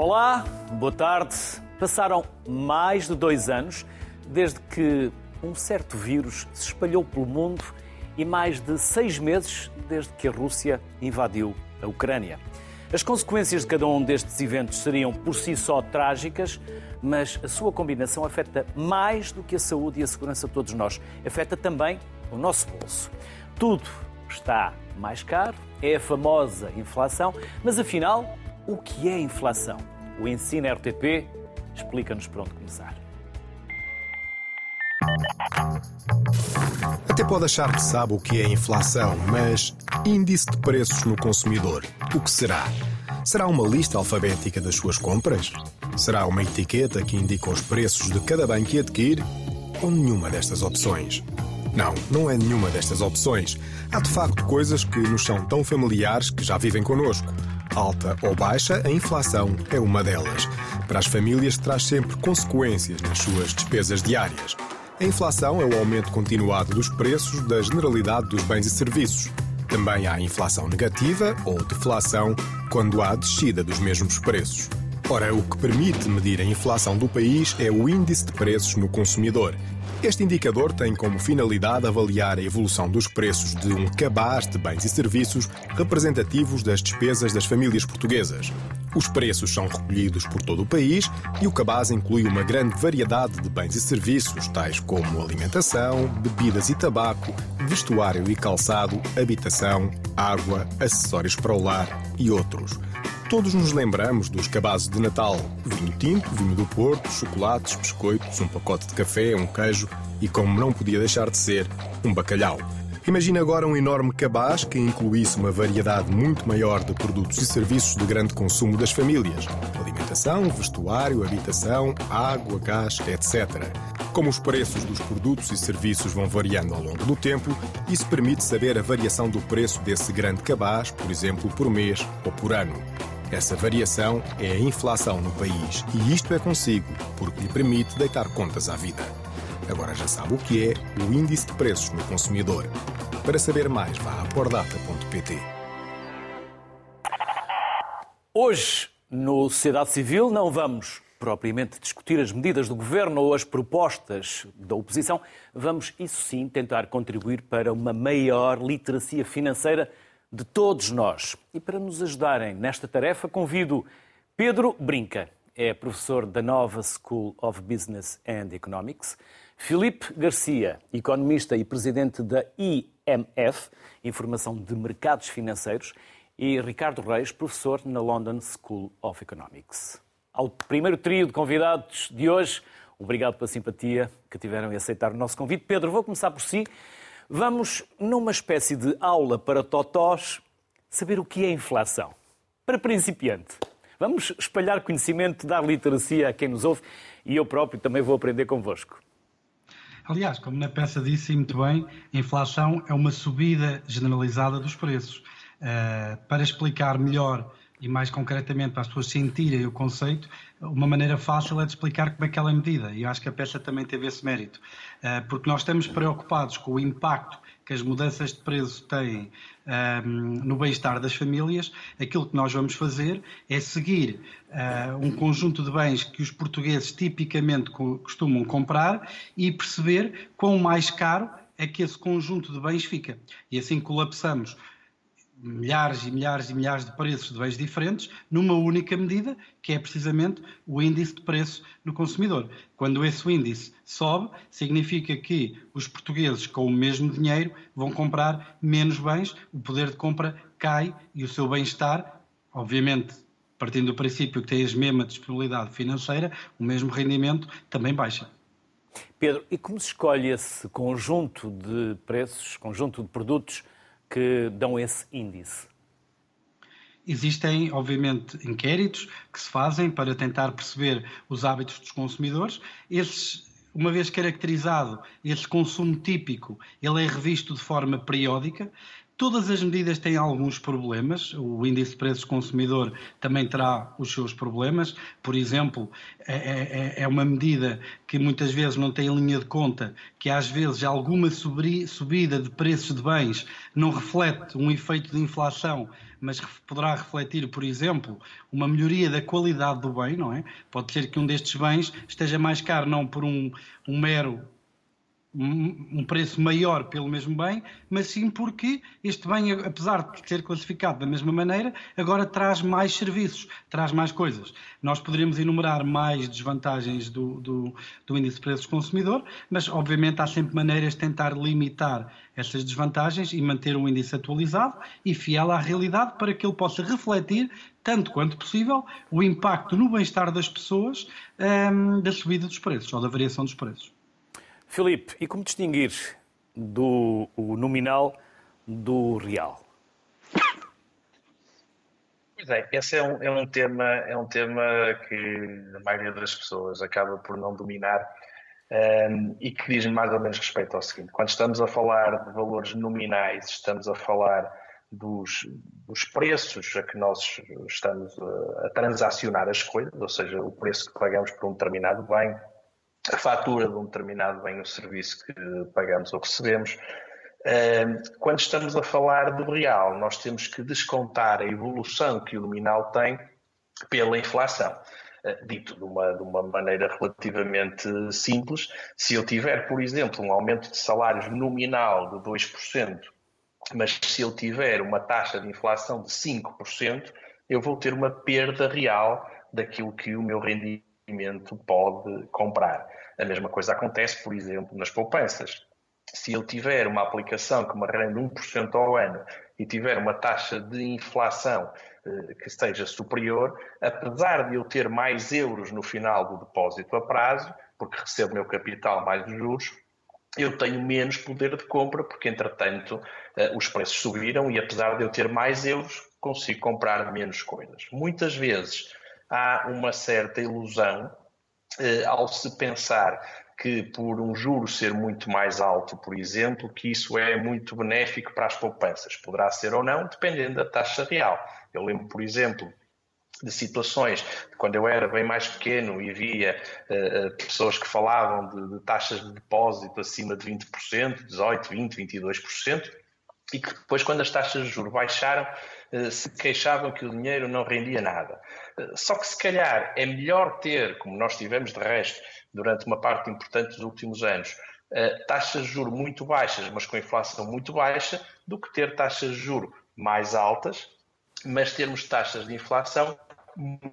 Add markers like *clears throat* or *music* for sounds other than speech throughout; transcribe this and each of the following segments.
Olá, boa tarde. Passaram mais de dois anos desde que um certo vírus se espalhou pelo mundo e mais de seis meses desde que a Rússia invadiu a Ucrânia. As consequências de cada um destes eventos seriam por si só trágicas, mas a sua combinação afeta mais do que a saúde e a segurança de todos nós. Afeta também o nosso bolso. Tudo está mais caro, é a famosa inflação, mas afinal, o que é inflação? O Ensino RTP explica-nos por onde começar. Até pode achar que sabe o que é inflação, mas índice de preços no consumidor, o que será? Será uma lista alfabética das suas compras? Será uma etiqueta que indica os preços de cada bem que adquire? Ou nenhuma destas opções? Não, não é nenhuma destas opções. Há de facto coisas que nos são tão familiares que já vivem connosco. Alta ou baixa, a inflação é uma delas. Para as famílias, traz sempre consequências nas suas despesas diárias. A inflação é o aumento continuado dos preços da generalidade dos bens e serviços. Também há inflação negativa ou deflação quando há descida dos mesmos preços. Ora, o que permite medir a inflação do país é o índice de preços no consumidor. Este indicador tem como finalidade avaliar a evolução dos preços de um cabaz de bens e serviços representativos das despesas das famílias portuguesas. Os preços são recolhidos por todo o país e o cabaz inclui uma grande variedade de bens e serviços, tais como alimentação, bebidas e tabaco, vestuário e calçado, habitação, água, acessórios para o lar e outros. Todos nos lembramos dos cabazes de Natal: vinho tinto, vinho do Porto, chocolates, biscoitos, um pacote de café, um queijo e, como não podia deixar de ser, um bacalhau. Imagine agora um enorme cabaz que incluísse uma variedade muito maior de produtos e serviços de grande consumo das famílias: alimentação, vestuário, habitação, água, gás, etc. Como os preços dos produtos e serviços vão variando ao longo do tempo, isso permite saber a variação do preço desse grande cabaz, por exemplo, por mês ou por ano. Essa variação é a inflação no país e isto é consigo, porque lhe permite deitar contas à vida. Agora já sabe o que é o índice de preços no consumidor. Para saber mais, vá a pordata.pt. Hoje, no Sociedade Civil, não vamos propriamente discutir as medidas do governo ou as propostas da oposição, vamos, isso sim, tentar contribuir para uma maior literacia financeira de todos nós. E para nos ajudarem nesta tarefa, convido Pedro Brinca, é professor da Nova School of Business and Economics, Filipe Garcia, economista e presidente da IMF, Informação de Mercados Financeiros, e Ricardo Reis, professor na London School of Economics. Ao primeiro trio de convidados de hoje, obrigado pela simpatia que tiveram em aceitar o nosso convite. Pedro, vou começar por si. Vamos, numa espécie de aula para totós, saber o que é inflação. Para principiante, vamos espalhar conhecimento, dar literacia a quem nos ouve e eu próprio também vou aprender convosco. Aliás, como na peça disse muito bem, a inflação é uma subida generalizada dos preços. Uh, para explicar melhor e mais concretamente para as pessoas sentirem o conceito, uma maneira fácil é de explicar como é que ela é medida. E eu acho que a peça também teve esse mérito. Eh, porque nós estamos preocupados com o impacto que as mudanças de preço têm ehm, no bem-estar das famílias, aquilo que nós vamos fazer é seguir uh, um conjunto de bens que os portugueses tipicamente costumam comprar e perceber quão mais caro é que esse conjunto de bens fica. E assim colapsamos milhares e milhares e milhares de preços de bens diferentes numa única medida, que é precisamente o índice de preço no consumidor. Quando esse índice sobe, significa que os portugueses com o mesmo dinheiro vão comprar menos bens, o poder de compra cai e o seu bem-estar, obviamente, partindo do princípio que tem a mesma disponibilidade financeira, o mesmo rendimento também baixa. Pedro, e como se escolhe esse conjunto de preços, conjunto de produtos que dão esse índice? Existem, obviamente, inquéritos que se fazem para tentar perceber os hábitos dos consumidores. Esses, uma vez caracterizado esse consumo típico, ele é revisto de forma periódica Todas as medidas têm alguns problemas. O índice de preços consumidor também terá os seus problemas. Por exemplo, é, é, é, é uma medida que muitas vezes não tem linha de conta, que às vezes alguma subida de preços de bens não reflete um efeito de inflação, mas poderá refletir, por exemplo, uma melhoria da qualidade do bem, não é? Pode ser que um destes bens esteja mais caro não por um, um mero um preço maior pelo mesmo bem, mas sim porque este bem, apesar de ser classificado da mesma maneira, agora traz mais serviços, traz mais coisas. Nós poderíamos enumerar mais desvantagens do, do, do índice de preços consumidor, mas obviamente há sempre maneiras de tentar limitar essas desvantagens e manter um índice atualizado e fiel à realidade para que ele possa refletir, tanto quanto possível, o impacto no bem-estar das pessoas um, da subida dos preços ou da variação dos preços. Filipe, e como distinguir do o nominal do real? Pois é, esse é um, é um, tema, é um tema que a maioria das pessoas acaba por não dominar um, ehm, e que diz mais ou menos respeito ao seguinte: quando estamos a falar de valores nominais, estamos a falar dos, dos preços a que nós estamos a, a transacionar as coisas, ou seja, o preço que pagamos por um determinado bem, a fatura de um determinado bem ou serviço que pagamos ou recebemos. Quando estamos a falar do real, nós temos que descontar a evolução que o nominal tem pela inflação. Ah, dito de uma, de uma maneira relativamente simples, se eu tiver, por exemplo, um aumento de salários nominal de 2%, mas se eu tiver uma taxa de inflação de 5%, eu vou ter uma perda real daquilo que o meu rendimento pode comprar. A mesma coisa acontece, por exemplo, nas poupanças. Se eu tiver uma aplicação que me rende 1% ao ano e tiver uma taxa de inflação eh, que esteja superior, apesar de eu ter mais euros no final do depósito a prazo, porque recebo meu capital mais os juros, eu tenho menos poder de compra, porque entretanto eh, os preços subiram e apesar de eu ter mais euros, consigo comprar menos coisas. Muitas vezes há uma certa ilusão ao se pensar que por um juro ser muito mais alto, por exemplo, que isso é muito benéfico para as poupanças. Poderá ser ou não, dependendo da taxa real. Eu lembro, por exemplo, de situações de quando eu era bem mais pequeno e via uh, pessoas que falavam de, de, taxas de depósito acima de 20%, 18%, 20%, 22%, e que depois, quando as taxas de juros baixaram, se queixavam que o dinheiro não rendia nada. Só que se calhar é melhor ter, como nós tivemos de resto durante uma parte importante dos últimos anos, eh, taxas de juro muito baixas, mas com inflação muito baixa, do que ter taxas de juro mais altas, mas termos taxas de inflação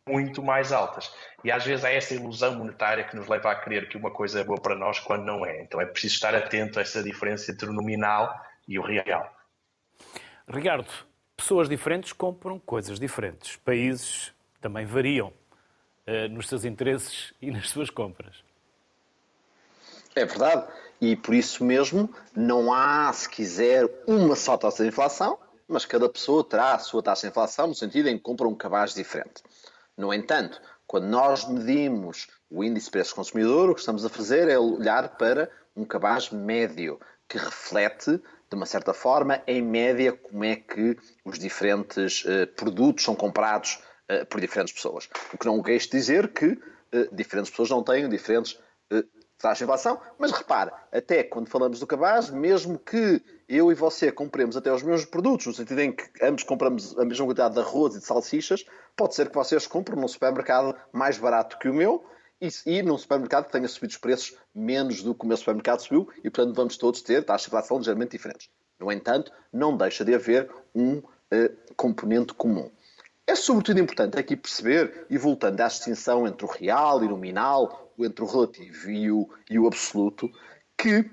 muito mais altas. E às vezes há essa ilusão monetária que nos leva a crer que uma coisa é boa para nós quando não é. Então é preciso estar atento a essa diferença entre o nominal e o real. Ricardo, pessoas diferentes compram coisas diferentes. Países também variam uh, nos seus interesses *laughs* e nas suas compras. É verdade. E por isso mesmo não há, se quiser, uma só taxa de inflação, mas cada pessoa terá a sua taxa de inflação no sentido em que compra um cabaz diferente. No entanto, quando nós medimos o índice de preços consumidor, o que estamos a fazer é olhar para um cabaz médio, que reflete, de uma certa forma, em média, como é que os diferentes uh, produtos são comprados uh, por diferentes pessoas. O que não quer dizer que uh, diferentes pessoas não tenham diferentes taxas de inflação, mas repare, até quando falamos do cabaz, mesmo que eu e você compremos até os mesmos produtos, no sentido em que ambos compramos a mesma quantidade de arroz e de salsichas, pode ser que vocês comprem num supermercado mais barato que o meu e, e num supermercado que tenha subido os preços menos do que o meu supermercado subiu e, portanto, vamos todos ter taxas de inflação ligeiramente diferentes. No entanto, não deixa de haver um componente comum. É sobretudo importante aqui perceber, e voltando à distinção entre o real e o nominal, entre o relativo e o, e o absoluto, que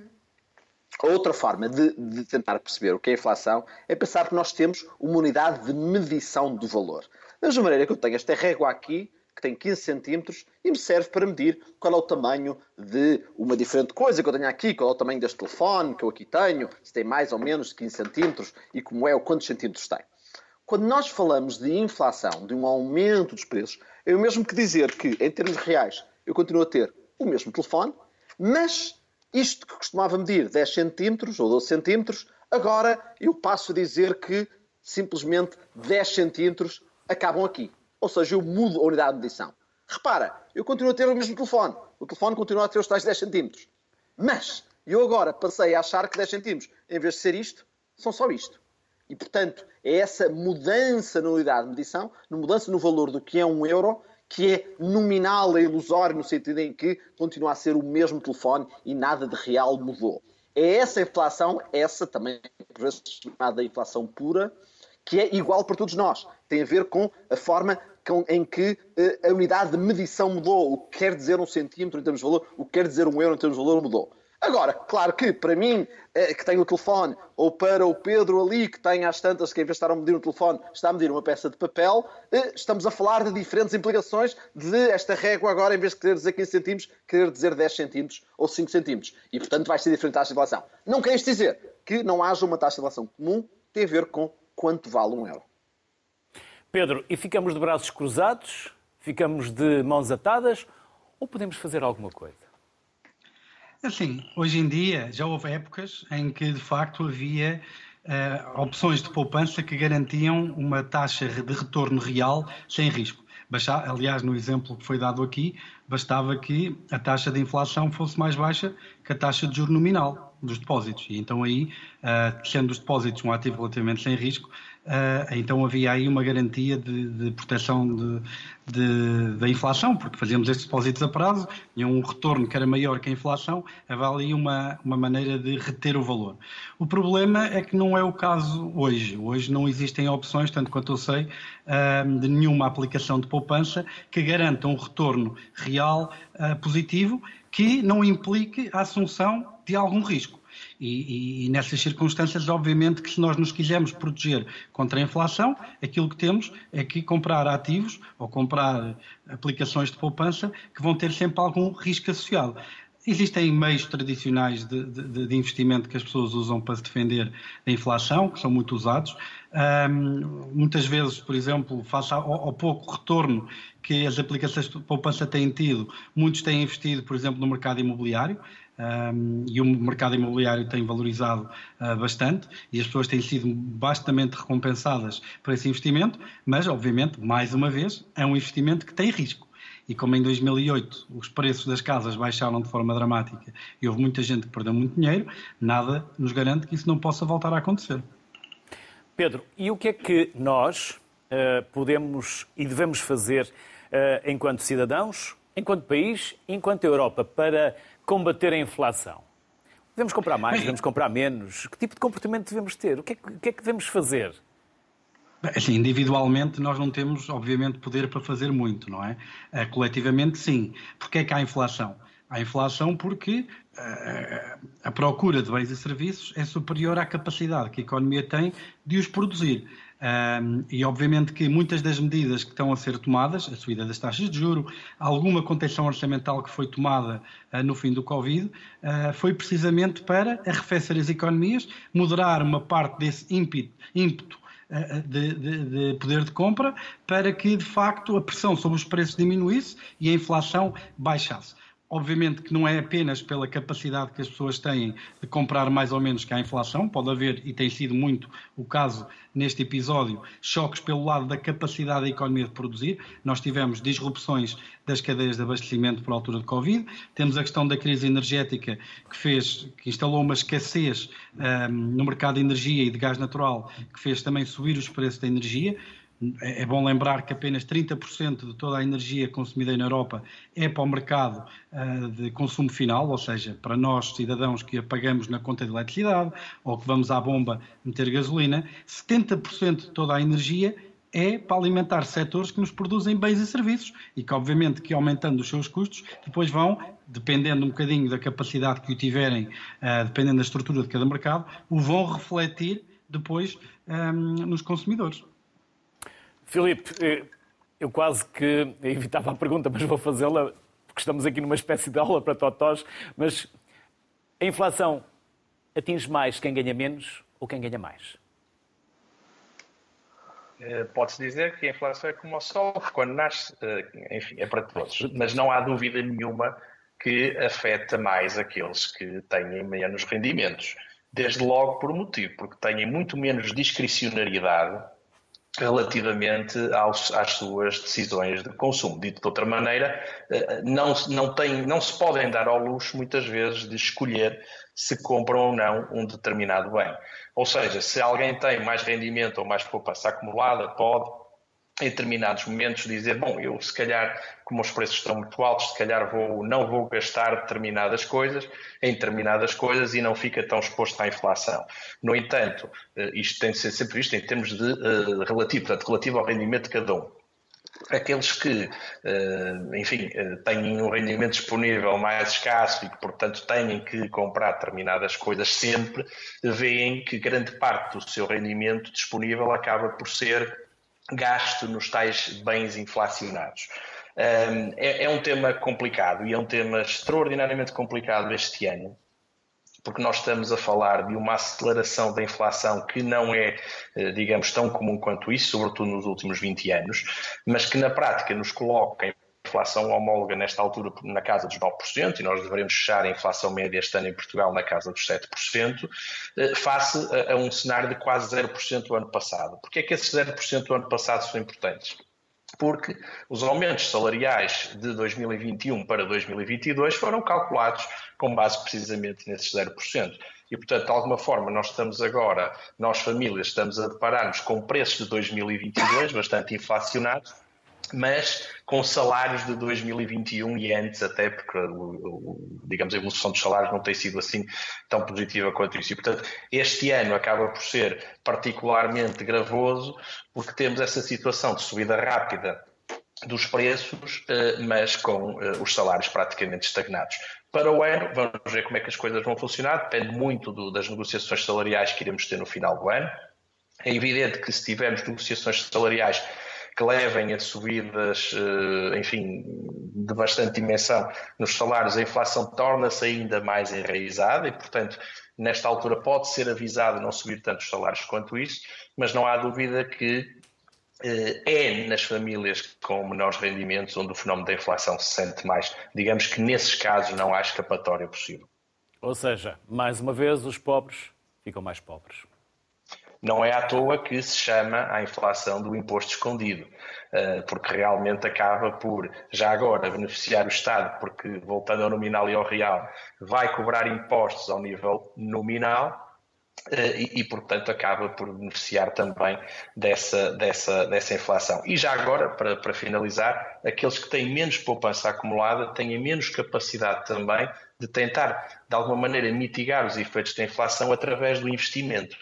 outra forma de, de, tentar perceber o que é inflação é pensar que nós temos uma unidade de medição do valor. Da mesma maneira que eu tenho esta régua aqui, que tem 15 centímetros, e me serve para medir qual é o tamanho de uma diferente coisa que eu tenho aqui, qual é o tamanho deste telefone que eu aqui tenho, se tem mais ou menos de 15 centímetros e como é ou quantos centímetros tem. Quando nós falamos de inflação, de um aumento dos preços, é o mesmo que dizer que, em termos reais, eu continuo a ter o mesmo telefone, mas isto que costumava medir 10 centímetros ou 12 centímetros, Agora eu passo a dizer que simplesmente 10 centímetros acabam aqui. Ou seja, eu mudo a unidade de medição. Repara, eu continuo a ter o mesmo telefone. O telefone continua a ter os tais 10 centímetros. Mas eu agora passei a achar que 10 centímetros, em vez de ser isto, são só isto. E, portanto, é essa mudança na unidade de medição, na mudança no valor do que é um euro, que é nominal e ilusório no sentido em que continua a ser o mesmo telefone e nada de real mudou. É essa inflação, essa também por vezes chamada inflação pura, que é igual para todos nós. Tem a ver com a forma em que eh, a unidade de medição mudou. O que quer dizer um centímetro em termos de valor, o que quer dizer um euro em termos de valor mudou. Agora, claro que para mim, eh, que tenho o telefone, ou para o Pedro ali, que tem às tantas, que em vez de estar a medir um telefone, está a medir uma peça de papel, eh, estamos a falar de diferentes implicações de esta régua agora, em vez de querer dizer 15 centímetros, querer dizer 10 centímetros ou 5 centímetros. E, portanto, vai ser diferente a taxa de inflação. Não quer isto dizer que não haja uma taxa de inflação comum, tem a ver com quanto vale um euro. Pedro, e ficamos de braços cruzados? Ficamos de mãos atadas? Ou podemos fazer alguma coisa? Assim, hoje em dia já houve épocas em que de facto havia uh, opções de poupança que garantiam uma taxa de retorno real sem risco. aliás, no exemplo que foi dado aqui, bastava que a taxa de inflação fosse mais baixa que a taxa de juro nominal dos depósitos. E então aí, uh, sendo os depósitos um ativo relativamente sem risco, Uh, então havia aí uma garantia de, de proteção de, de, da inflação, porque fazíamos estes depósitos a prazo, tinha um retorno que era maior que a inflação, havia ali uma, uma maneira de reter o valor. O problema é que não é o caso hoje. Hoje não existem opções, tanto quanto eu sei, uh, de nenhuma aplicação de poupança que garanta um retorno real uh, positivo que não implique a assunção de algum risco. E, e, e, nessas circunstâncias, obviamente, que se nós nos quisermos proteger contra a inflação, aquilo que temos é que comprar ativos ou comprar aplicações de poupança que vão ter sempre algum risco associado. Existem meios tradicionais de, de, de, investimento que as pessoas usam para se defender da inflação, que são muito usados. Um, muitas vezes, por exemplo, face ao, ao, pouco retorno que as aplicações de poupança têm tido, muitos têm investido, por exemplo, no mercado imobiliário e o mercado imobiliário tem valorizado uh, bastante e as pessoas têm sido bastante recompensadas por esse investimento, mas, obviamente, mais uma vez, é um investimento que tem risco. E como em 2008 os preços das casas baixaram de forma dramática e houve muita gente que perdeu muito dinheiro, nada nos garante que isso não possa voltar a acontecer. Pedro, e o que é que nós uh, podemos e devemos fazer uh, enquanto cidadãos, enquanto país, enquanto Europa, para combater a inflação? Devemos comprar mais, devemos comprar menos? Que tipo de comportamento devemos ter? O que é que, que, é que devemos fazer? Assim, individualmente nós não temos, obviamente, poder para fazer muito, não é? Uh, coletivamente, sim. Porquê é que há inflação? Há inflação porque uh, a procura de bens e serviços é superior à capacidade que a economia tem de os produzir. Um, e obviamente que muitas das medidas que estão a ser tomadas, a subida das taxas de juro, alguma contenção orçamental que foi tomada uh, no fim do Covid, uh, foi precisamente para arrefecer as economias, moderar uma parte desse ímpeto, ímpeto uh, de, de, de, poder de compra, para que de facto a pressão sobre os preços diminuísse e a inflação baixasse. Obviamente que não é apenas pela capacidade que as pessoas têm de comprar mais ou menos que a inflação, pode haver, e tem sido muito o caso neste episódio, choques pelo lado da capacidade da economia de produzir. Nós tivemos disrupções das cadeias de abastecimento por altura de Covid, temos a questão da crise energética que fez, que instalou uma escassez um, no mercado de energia e de gás natural, que fez também subir os preços da energia. É, é bom lembrar que apenas 30% de toda a energia consumida na Europa é para o mercado uh, de consumo final, ou seja, para nós, cidadãos que apagamos na conta de eletricidade ou que vamos à bomba meter gasolina. 70% de toda a energia é para alimentar setores que nos produzem bens e serviços e que, obviamente, que aumentando os seus custos, depois vão, dependendo um bocadinho da capacidade que o tiverem, uh, dependendo da estrutura de cada mercado, o vão refletir depois um, ehm, nos consumidores. Filipe, eh, eu quase que evitava a pergunta, mas vou fazê-la, porque estamos aqui numa espécie de aula para totós, mas a inflação atinge mais quem ganha menos ou quem ganha mais? Eh, pode-se dizer que a inflação é como o sol, quando nasce, eh, enfim, é para todos. Mas não há dúvida nenhuma que afeta mais aqueles que têm menos rendimentos. Desde logo por um motivo, porque têm muito menos discricionariedade relativamente aos, às suas decisões de consumo. Dito de outra maneira, eh, não, não, tem, não se podem dar ao luxo, muitas vezes, de escolher se compram ou não um determinado bem. Ou seja, se alguém tem mais rendimento ou mais poupança acumulada, pode, em determinados momentos, dizer: Bom, eu se calhar, como os preços estão muito altos, se calhar vou, não vou gastar determinadas coisas em determinadas coisas e não fica tão exposto à inflação. No entanto, eh, isto tem de ser sempre visto em termos de uh, relativo, portanto, relativo ao rendimento de cada um aqueles que, uh, enfim, têm um rendimento disponível mais escasso e que, portanto, têm que comprar determinadas coisas sempre, veem que grande parte do seu rendimento disponível acaba por ser gasto nos tais bens inflacionados. É, é, um tema complicado e é um tema extraordinariamente complicado este ano, porque nós estamos a falar de uma aceleração da inflação que não é, eh, digamos, tão comum quanto isso, sobretudo nos últimos 20 anos, mas que na prática nos coloca em inflação homóloga nesta altura na casa dos 9%, e nós devemos fechar a inflação média este ano em Portugal na casa dos 7%, eh, face a, um cenário de quase 0% do ano passado. Porquê é que esses 0% do ano passado são importantes? Porque os aumentos salariais de 2021 para 2022 foram calculados com base precisamente nesses 0%. E, portanto, de alguma forma, nós estamos agora, nós famílias, estamos a deparar-nos com preços de 2022 bastante inflacionados, mas com salários de 2021 e antes até, porque, digamos, a evolução dos salários não tem sido assim tão positiva quanto isso. E, portanto, este ano acaba por ser particularmente gravoso, porque temos essa situação de subida rápida dos preços, eh, mas com eh, os salários praticamente estagnados. Para o ano, vamos ver como é que as coisas vão funcionar, depende muito do, das negociações salariais que iremos ter no final do ano. É evidente que se tivermos negociações salariais que levem a subidas, eh, enfim, de bastante dimensão nos salários, a inflação torna-se ainda mais enraizada e, portanto, nesta altura pode ser avisado não subir tantos salários quanto isso, mas não há dúvida que eh, é nas famílias com menores rendimentos onde o fenómeno da inflação se sente mais. Digamos que nesses casos não há escapatória possível. Ou seja, mais uma vez, os pobres ficam mais pobres. Não é à toa que se chama a inflação do imposto escondido, eh, porque realmente acaba por, já agora, beneficiar o Estado, porque, voltando ao nominal e ao real, vai cobrar impostos ao nível nominal, eh, e, e, portanto acaba por beneficiar também dessa, dessa, dessa inflação. E já agora, para, para finalizar, aqueles que têm menos poupança acumulada têm menos capacidade também de tentar, de alguma maneira, mitigar os efeitos da inflação através do investimento.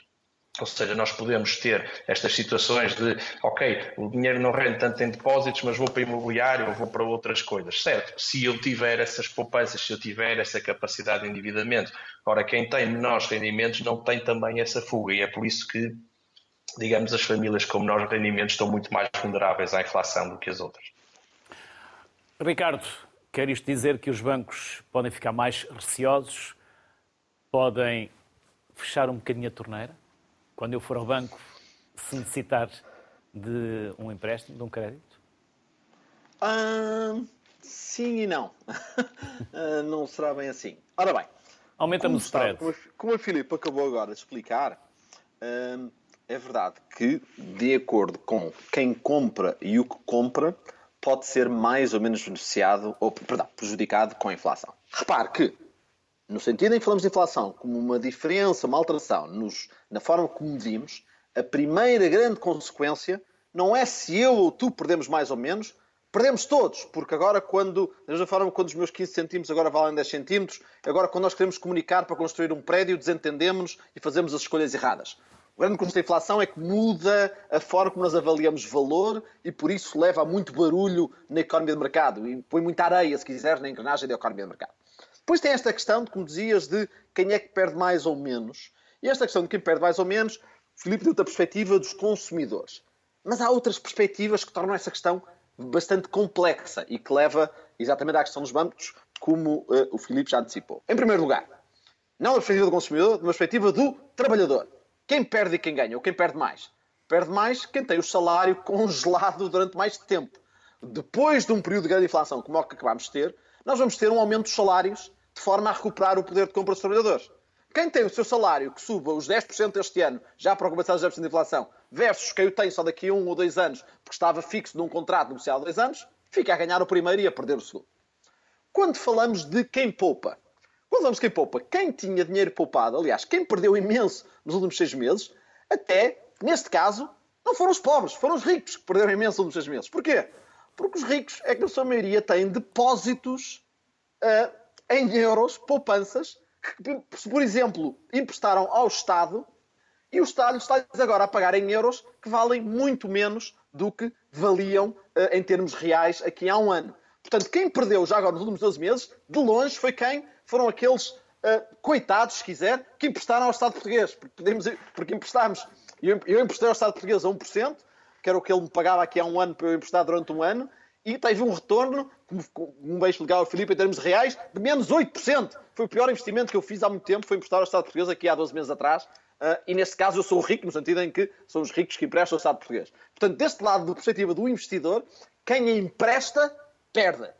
Ou seja, nós podemos ter estas situações de, ok, o dinheiro não rende tanto em depósitos, mas vou para imobiliário ou vou para outras coisas. Certo, se eu tiver essas poupanças, se eu tiver essa capacidade de endividamento, ora, quem tem menores rendimentos não tem também essa fuga e é por isso que, digamos, as famílias com menores rendimentos estão muito mais vulneráveis à inflação do que as outras. Ricardo, quer isto dizer que os bancos podem ficar mais receosos, podem fechar um bocadinho a torneira? Quando eu for ao banco, se necessitar de um empréstimo, de um crédito? Uh, sim e não. *laughs* uh, não será bem assim. Ora bem. Aumenta-me o spread. Como, como a Filipe acabou agora de explicar, uh, é verdade que, de acordo com quem compra e o que compra, pode ser mais ou menos beneficiado, ou, perdão, prejudicado com a inflação. Repare que no sentido em que falamos de inflação como uma diferença, uma alteração nos, na forma como medimos, a primeira grande consequência não é se eu ou tu perdemos mais ou menos, perdemos todos, porque agora quando, da mesma forma quando os meus 15 centímetros agora valem 10 centímetros, agora quando nós queremos comunicar para construir um prédio, desentendemos e fazemos as escolhas erradas. O grande custo da inflação é que muda a forma como nós avaliamos valor e por isso leva a muito barulho na economia de mercado e põe muita areia, se quiseres, na engrenagem da economia de mercado. Depois tem esta questão, como dizias, de quem é que perde mais ou menos. E esta questão de quem perde mais ou menos, Filipe deu-te a perspectiva dos consumidores. Mas há outras perspectivas que tornam essa questão bastante complexa e que leva exatamente à questão dos bancos, como uh, o Filipe já antecipou. Em primeiro lugar, não da perspectiva do consumidor, da perspectiva do trabalhador. Quem perde e quem ganha, ou quem perde mais? Perde mais quem tem o salário *laughs* congelado durante mais tempo. Depois de um período de grande inflação, como é o que acabamos de ter, nós vamos ter um aumento dos salários de forma a recuperar o poder de compra dos trabalhadores. Quem tem o seu salário que suba os 10% este ano, já para compensar os 10% de inflação, versus quem o tem só daqui a um ou dois anos, porque estava fixo num contrato negociado há dois anos, fica a ganhar o primeiro e a perder o segundo. Quando falamos de quem poupa, quando falamos de quem poupa, quem tinha dinheiro poupado, aliás, quem perdeu imenso nos últimos seis meses, até, neste caso, não foram os pobres, foram os ricos que perderam imenso nos últimos seis meses. Porquê? Porque os ricos é que, na sua maioria, têm depósitos uh, em euros, poupanças, que, por exemplo, emprestaram ao Estado e o Estado está agora a pagar em euros que valem muito menos do que valiam uh, em termos reais aqui há um ano. Portanto, quem perdeu já agora nos últimos 12 meses, de longe, foi quem foram aqueles uh, coitados, se quiser, que emprestaram ao Estado português. Porque, podemos, porque emprestámos, eu, eu emprestei ao Estado português a 1%, que era o que ele me pagava aqui há um ano para eu emprestar durante um ano, e teve um retorno, como beijo legal ao Filipe, em termos reais, de menos 8%. Foi o pior investimento que eu fiz há muito tempo, foi emprestar ao Estado português aqui há 12 meses atrás. Uh, e nesse caso eu sou rico, no sentido em que são os ricos que emprestam ao Estado português. Portanto, deste lado da perspectiva do investidor, quem empresta, perde.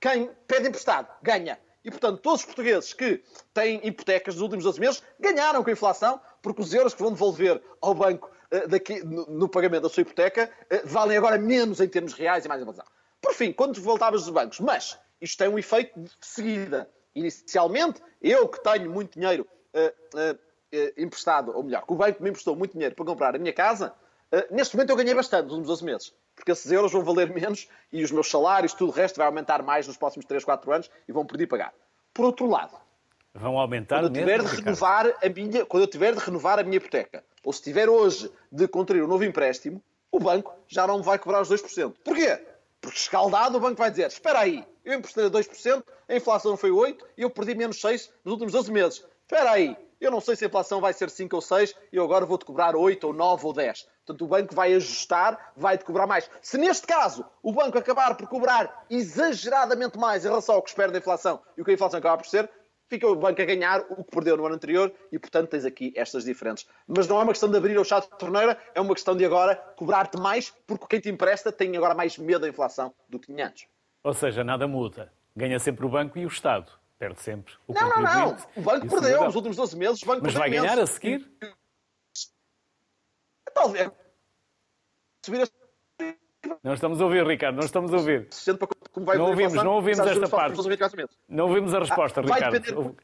Quem pede emprestado, ganha. E, portanto, todos os portugueses que têm hipotecas nos últimos 12 meses ganharam com a inflação, porque os euros que vão devolver ao banco uh, daqui, no, pagamento da sua hipoteca uh, valem agora menos em termos reais e mais inflação. Por fim, quando voltavas dos bancos, mas isto tem um efeito de seguida. Inicialmente, eu que tenho muito dinheiro uh, uh, uh, emprestado, ou melhor, que o banco me emprestou muito dinheiro para comprar a minha casa, neste momento eu ganhei bastante nos últimos 12 meses. Porque esses euros vão valer menos e os meus salários, tudo o resto, vai aumentar mais nos próximos 3, 4 anos e vão perder pagar. Por outro lado, vão aumentar quando eu tiver mesmo, de renovar a minha, quando eu tiver de renovar a minha hipoteca, ou se tiver hoje de contrair um novo empréstimo, o banco já não me vai cobrar os 2%. Porquê? Porque escaldado o banco vai dizer: espera aí, eu emprestei a 2%, a inflação foi 8% e eu perdi menos 6% nos últimos 12 meses. Espera aí, eu não sei se a inflação vai ser 5 ou 6 e eu agora vou-te cobrar 8 ou 9 ou 10. Portanto, o banco vai ajustar, vai-te cobrar mais. Se neste caso o banco acabar por cobrar exageradamente mais em relação ao que espera da inflação e o que a inflação acaba por ser, fica o banco a ganhar o que perdeu no ano anterior e, portanto, tens aqui estas diferentes. Mas não é uma questão de abrir o chá de torneira, é uma questão de agora cobrar-te mais, porque quem te empresta tem agora mais medo da inflação do que tinha antes. Ou seja, nada muda. Ganha sempre o banco e o Estado. Perde sempre o Não, não, não. O banco perdeu nos últimos 12 meses. O banco Mas vai ganhar a seguir? Talvez. Subir a não estamos a ouvir, Ricardo, não estamos a ouvir. Não ouvimos, não ouvimos esta parte. Não ouvimos a resposta, ah, vai Ricardo. Depender,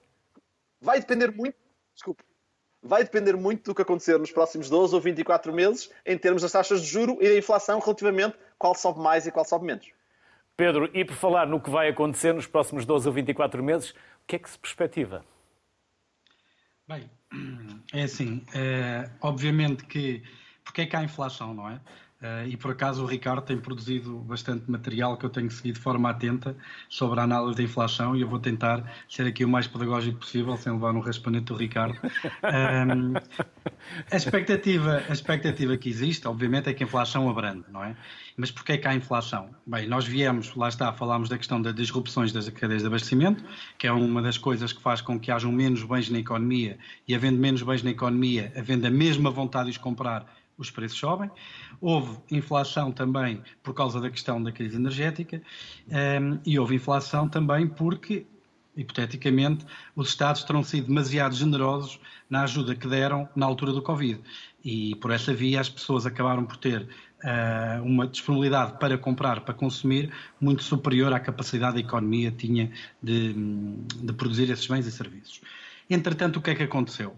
vai depender muito, desculpe, vai depender muito do que acontecer nos próximos 12 ou 24 meses em termos das taxas de juro e da inflação relativamente qual sobe mais e qual sobe menos. Pedro, e por falar no que vai acontecer nos próximos 12 ou 24 meses, o que é que se perspectiva? Bem, é assim, é, obviamente que porque é que há inflação, não é? Uh, e por acaso o Ricardo tem produzido bastante material que eu tenho seguido de forma atenta sobre a análise da inflação e eu vou tentar ser aqui o mais pedagógico possível, sem levar no raspanete do Ricardo. Um, a, expectativa, a expectativa que existe, obviamente, é que a inflação abrande, não é? Mas porquê é que há inflação? Bem, nós viemos, lá está, falámos da questão das disrupções das cadeias de abastecimento, que é uma das coisas que faz com que hajam menos bens na economia e havendo menos bens na economia, havendo a mesma vontade de os comprar, os preços sobem. Houve inflação também por causa da questão da crise energética um, ehm, e houve inflação também porque, hipoteticamente, os Estados terão sido demasiado generosos na ajuda que deram na altura do Covid. E por essa via as pessoas acabaram por ter uh, uma disponibilidade para comprar, para consumir, muito superior à capacidade da economia tinha de, de produzir esses bens e serviços. Entretanto, o que é que aconteceu?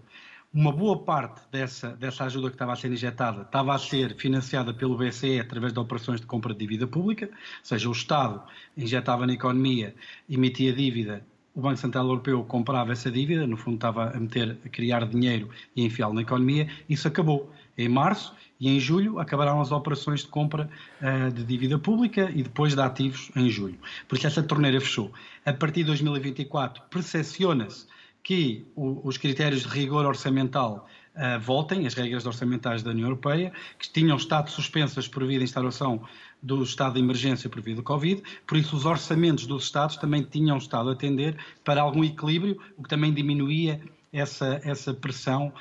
Uma boa parte dessa, dessa ajuda que estava a ser injetada estava a ser financiada pelo BCE através de operações de compra de dívida pública, ou seja, o Estado injetava na economia, emitia dívida, o Banco Central Europeu comprava essa dívida, no fundo estava a meter, a criar dinheiro e enfiá-lo na economia, isso acabou. Em março e em julho acabaram as operações de compra uh, de dívida pública e depois de ativos em julho. Por isso essa torneira fechou. A partir de 2024 percepciona-se que os critérios de rigor orçamental uh, voltem, as regras orçamentais da União Europeia, que tinham estado suspensas por via da instauração do estado de emergência via do Covid, por isso os orçamentos dos Estados também tinham estado a tender para algum equilíbrio, o que também diminuía essa, essa pressão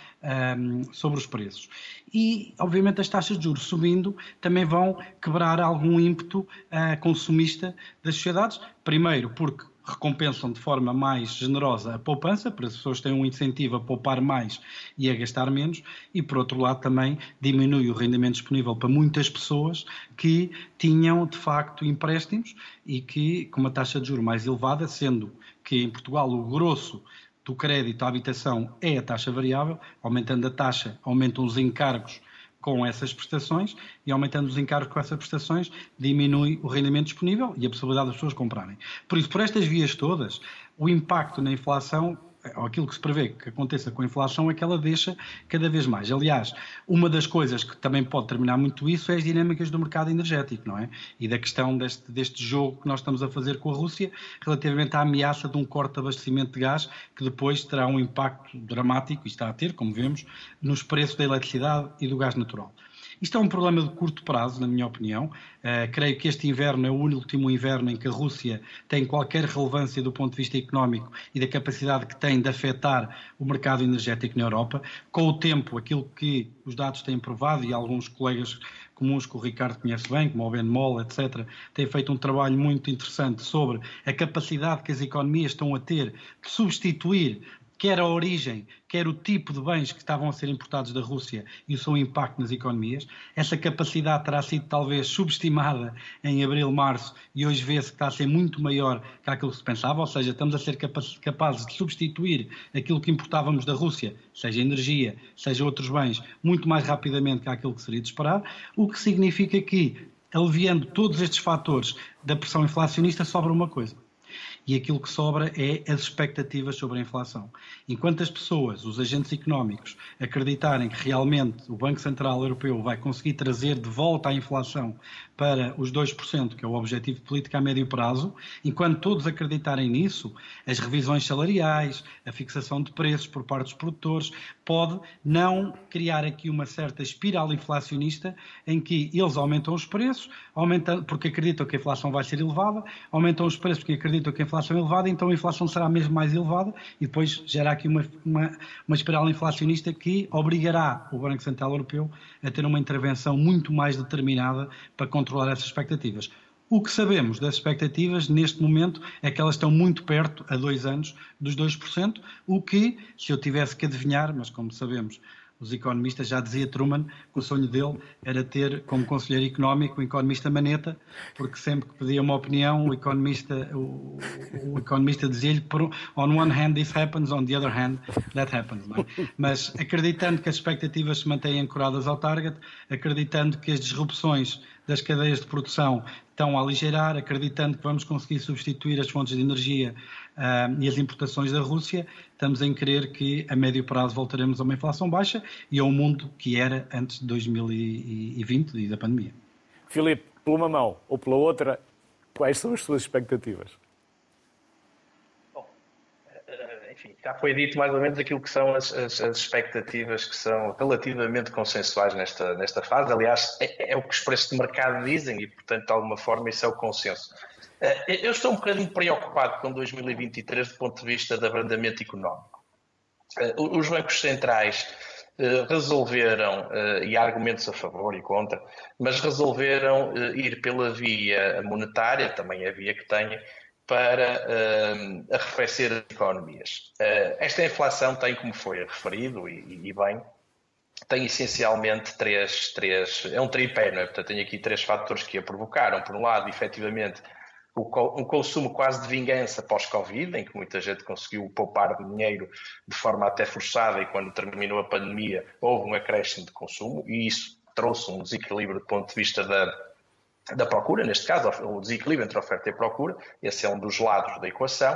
um, sobre os preços. E, obviamente, as taxas de juros subindo também vão quebrar algum ímpeto uh, consumista das sociedades, primeiro porque recompensam de forma mais generosa a poupança, para as pessoas terem um incentivo a poupar mais e a gastar menos, e por outro lado também diminui o rendimento disponível para muitas pessoas que tinham de facto empréstimos e que, com uma taxa de juros mais elevada, sendo que em Portugal o grosso do crédito à habitação é a taxa variável, aumentando a taxa, aumentam os encargos com essas prestações e aumentando os encargos com essas prestações diminui o rendimento disponível e a possibilidade das pessoas comprarem. Por isso, por estas vias todas, o impacto na inflação aquilo que se prevê que aconteça com a inflação é que ela deixa cada vez mais. Aliás, uma das coisas que também pode terminar muito isso é as dinâmicas do mercado energético, não é? E da questão deste, deste jogo que nós estamos a fazer com a Rússia relativamente à ameaça de um corte de abastecimento de gás que depois terá um impacto dramático, e está a ter, como vemos, nos preços da eletricidade e do gás natural. Isto é um problema de curto prazo, na minha opinião. Uh, creio que este inverno é o último inverno em que a Rússia tem qualquer relevância do ponto de vista económico e da capacidade que tem de afetar o mercado energético na Europa. Com o tempo, aquilo que os dados têm provado e alguns colegas comuns que o Ricardo conhece bem, como o Ben Moll, etc., têm feito um trabalho muito interessante sobre a capacidade que as economias estão a ter de substituir quer a origem, quer o tipo de bens que estavam a ser importados da Rússia e o seu impacto nas economias. Essa capacidade terá sido talvez subestimada em abril, março e hoje vê-se que está a ser muito maior que aquilo que se pensava, ou seja, estamos a ser capazes de substituir aquilo que importávamos da Rússia, seja energia, seja outros bens, muito mais rapidamente que aquilo que seria de esperar, o que significa que, aliviando todos estes fatores da pressão inflacionista, sobra uma coisa e aquilo que sobra é as expectativas sobre a inflação. Enquanto as pessoas, os agentes económicos, acreditarem que realmente o Banco Central Europeu vai conseguir trazer de volta a inflação para os 2%, que é o objetivo de política a médio prazo, enquanto todos acreditarem nisso, as revisões salariais, a fixação de preços por parte dos produtores, pode não criar aqui uma certa espiral inflacionista em que eles aumentam os preços, aumentam, porque acreditam que a inflação vai ser elevada, aumentam os preços porque acreditam que a inflação é elevada, então a inflação será mesmo mais elevada e depois gera aqui uma, uma, uma espiral inflacionista que obrigará o Banco Central Europeu a ter uma intervenção muito mais determinada para controlar essas expectativas. O que sabemos das expectativas neste momento é que elas estão muito perto, a dois anos, dos 2%, o que, se eu tivesse que adivinhar, mas como sabemos, os economistas, já dizia Truman que o sonho dele era ter como conselheiro económico o economista Maneta, porque sempre que pedia uma opinião, o economista, o, o economista dizia-lhe on one hand this happens, on the other hand that happens. É? Mas acreditando que as expectativas se mantêm ancoradas ao target, acreditando que as disrupções das cadeias de produção estão a aligerar, acreditando que vamos conseguir substituir as fontes de energia uh, e as importações da Rússia, estamos em crer que a médio prazo voltaremos a uma inflação baixa e a um mundo que era antes de 2020 e da pandemia. Filipe, por uma mão ou pela outra, quais são as suas expectativas? enfim, já foi dito mais ou menos aquilo que são as, as, as expectativas que são relativamente consensuais nesta, nesta fase. Aliás, é, é, o que os preços de mercado dizem e, portanto, de alguma forma, isso é o consenso. Eh, eu estou um bocadinho preocupado com 2023 do ponto de vista de abrandamento económico. Eh, os bancos centrais eh, resolveram, e há argumentos a favor e contra, mas resolveram ir pela via monetária, também a via que têm, para arrefecer as economias. Esta inflação tem, como foi referido, e, e, bem, tem essencialmente três, três, é um tripé, não é? Portanto, tem aqui três fatores que a provocaram. Por um lado, efetivamente, um consumo quase de vingança pós-Covid, em que muita gente conseguiu poupar dinheiro de forma até forçada e quando terminou a pandemia houve um acréscimo de consumo e isso trouxe um desequilíbrio do ponto de vista da, da procura, neste caso, o desequilíbrio entre oferta e procura, esse é um dos lados da equação.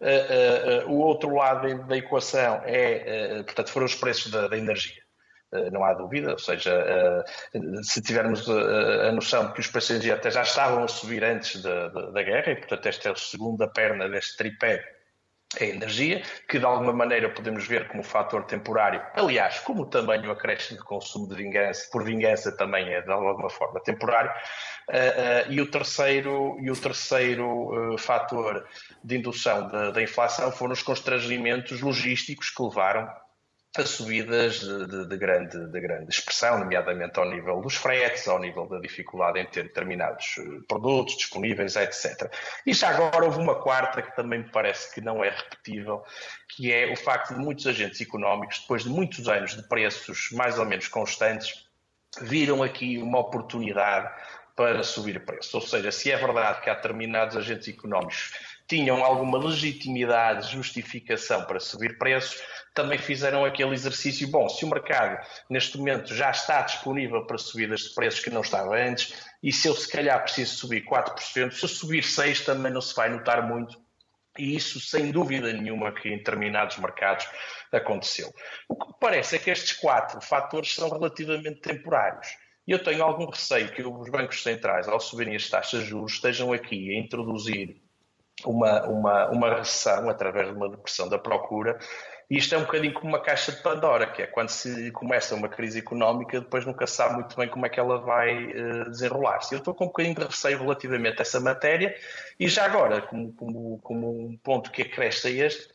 Uh, uh, uh, o outro lado da equação é, portanto, foram os preços da, da energia. Não há dúvida, ou seja, se tivermos a noção de que os preços energia até já estavam a subir antes da, da, guerra, e portanto esta é a segunda perna deste tripé a energia, que de alguma maneira podemos ver como fator temporário, aliás, como também o acréscimo de consumo de vingança, por vingança também é de alguma forma temporário, uh, uh, e o terceiro, e o terceiro uh, fator de indução da, inflação foram os constrangimentos logísticos que levaram a subidas de, de, de, grande, de grande expressão, nomeadamente ao nível dos fretes, ao nível da dificuldade em ter determinados eh, produtos disponíveis, etc. E já agora houve uma quarta que também me parece que não é repetível, que é o facto de muitos agentes económicos, depois de muitos anos de preços mais ou menos constantes, viram aqui uma oportunidade para subir preços. Ou seja, se é verdade que há determinados agentes económicos tinham alguma legitimidade, justificação para subir preços, também fizeram aquele exercício. Bom, se o mercado neste momento já está disponível para subidas de preços que não estava antes, e se eu se calhar preciso subir 4%, se eu subir 6% também não se vai notar muito. E isso, sem dúvida nenhuma, que em determinados mercados aconteceu. O que parece é que estes quatro fatores são relativamente temporários. E eu tenho algum receio que os bancos centrais, ao subirem as taxas de juros, estejam aqui a introduzir uma, uma, uma recessão através de uma depressão da procura. E isto é um bocadinho como uma caixa de Pandora, que é quando se começa uma crise económica, depois nunca sabe muito bem como é que ela vai uh, desenrolar-se. Eu estou com um bocadinho de receio relativamente a essa matéria, e já agora, como, como, como um ponto que acresce a este,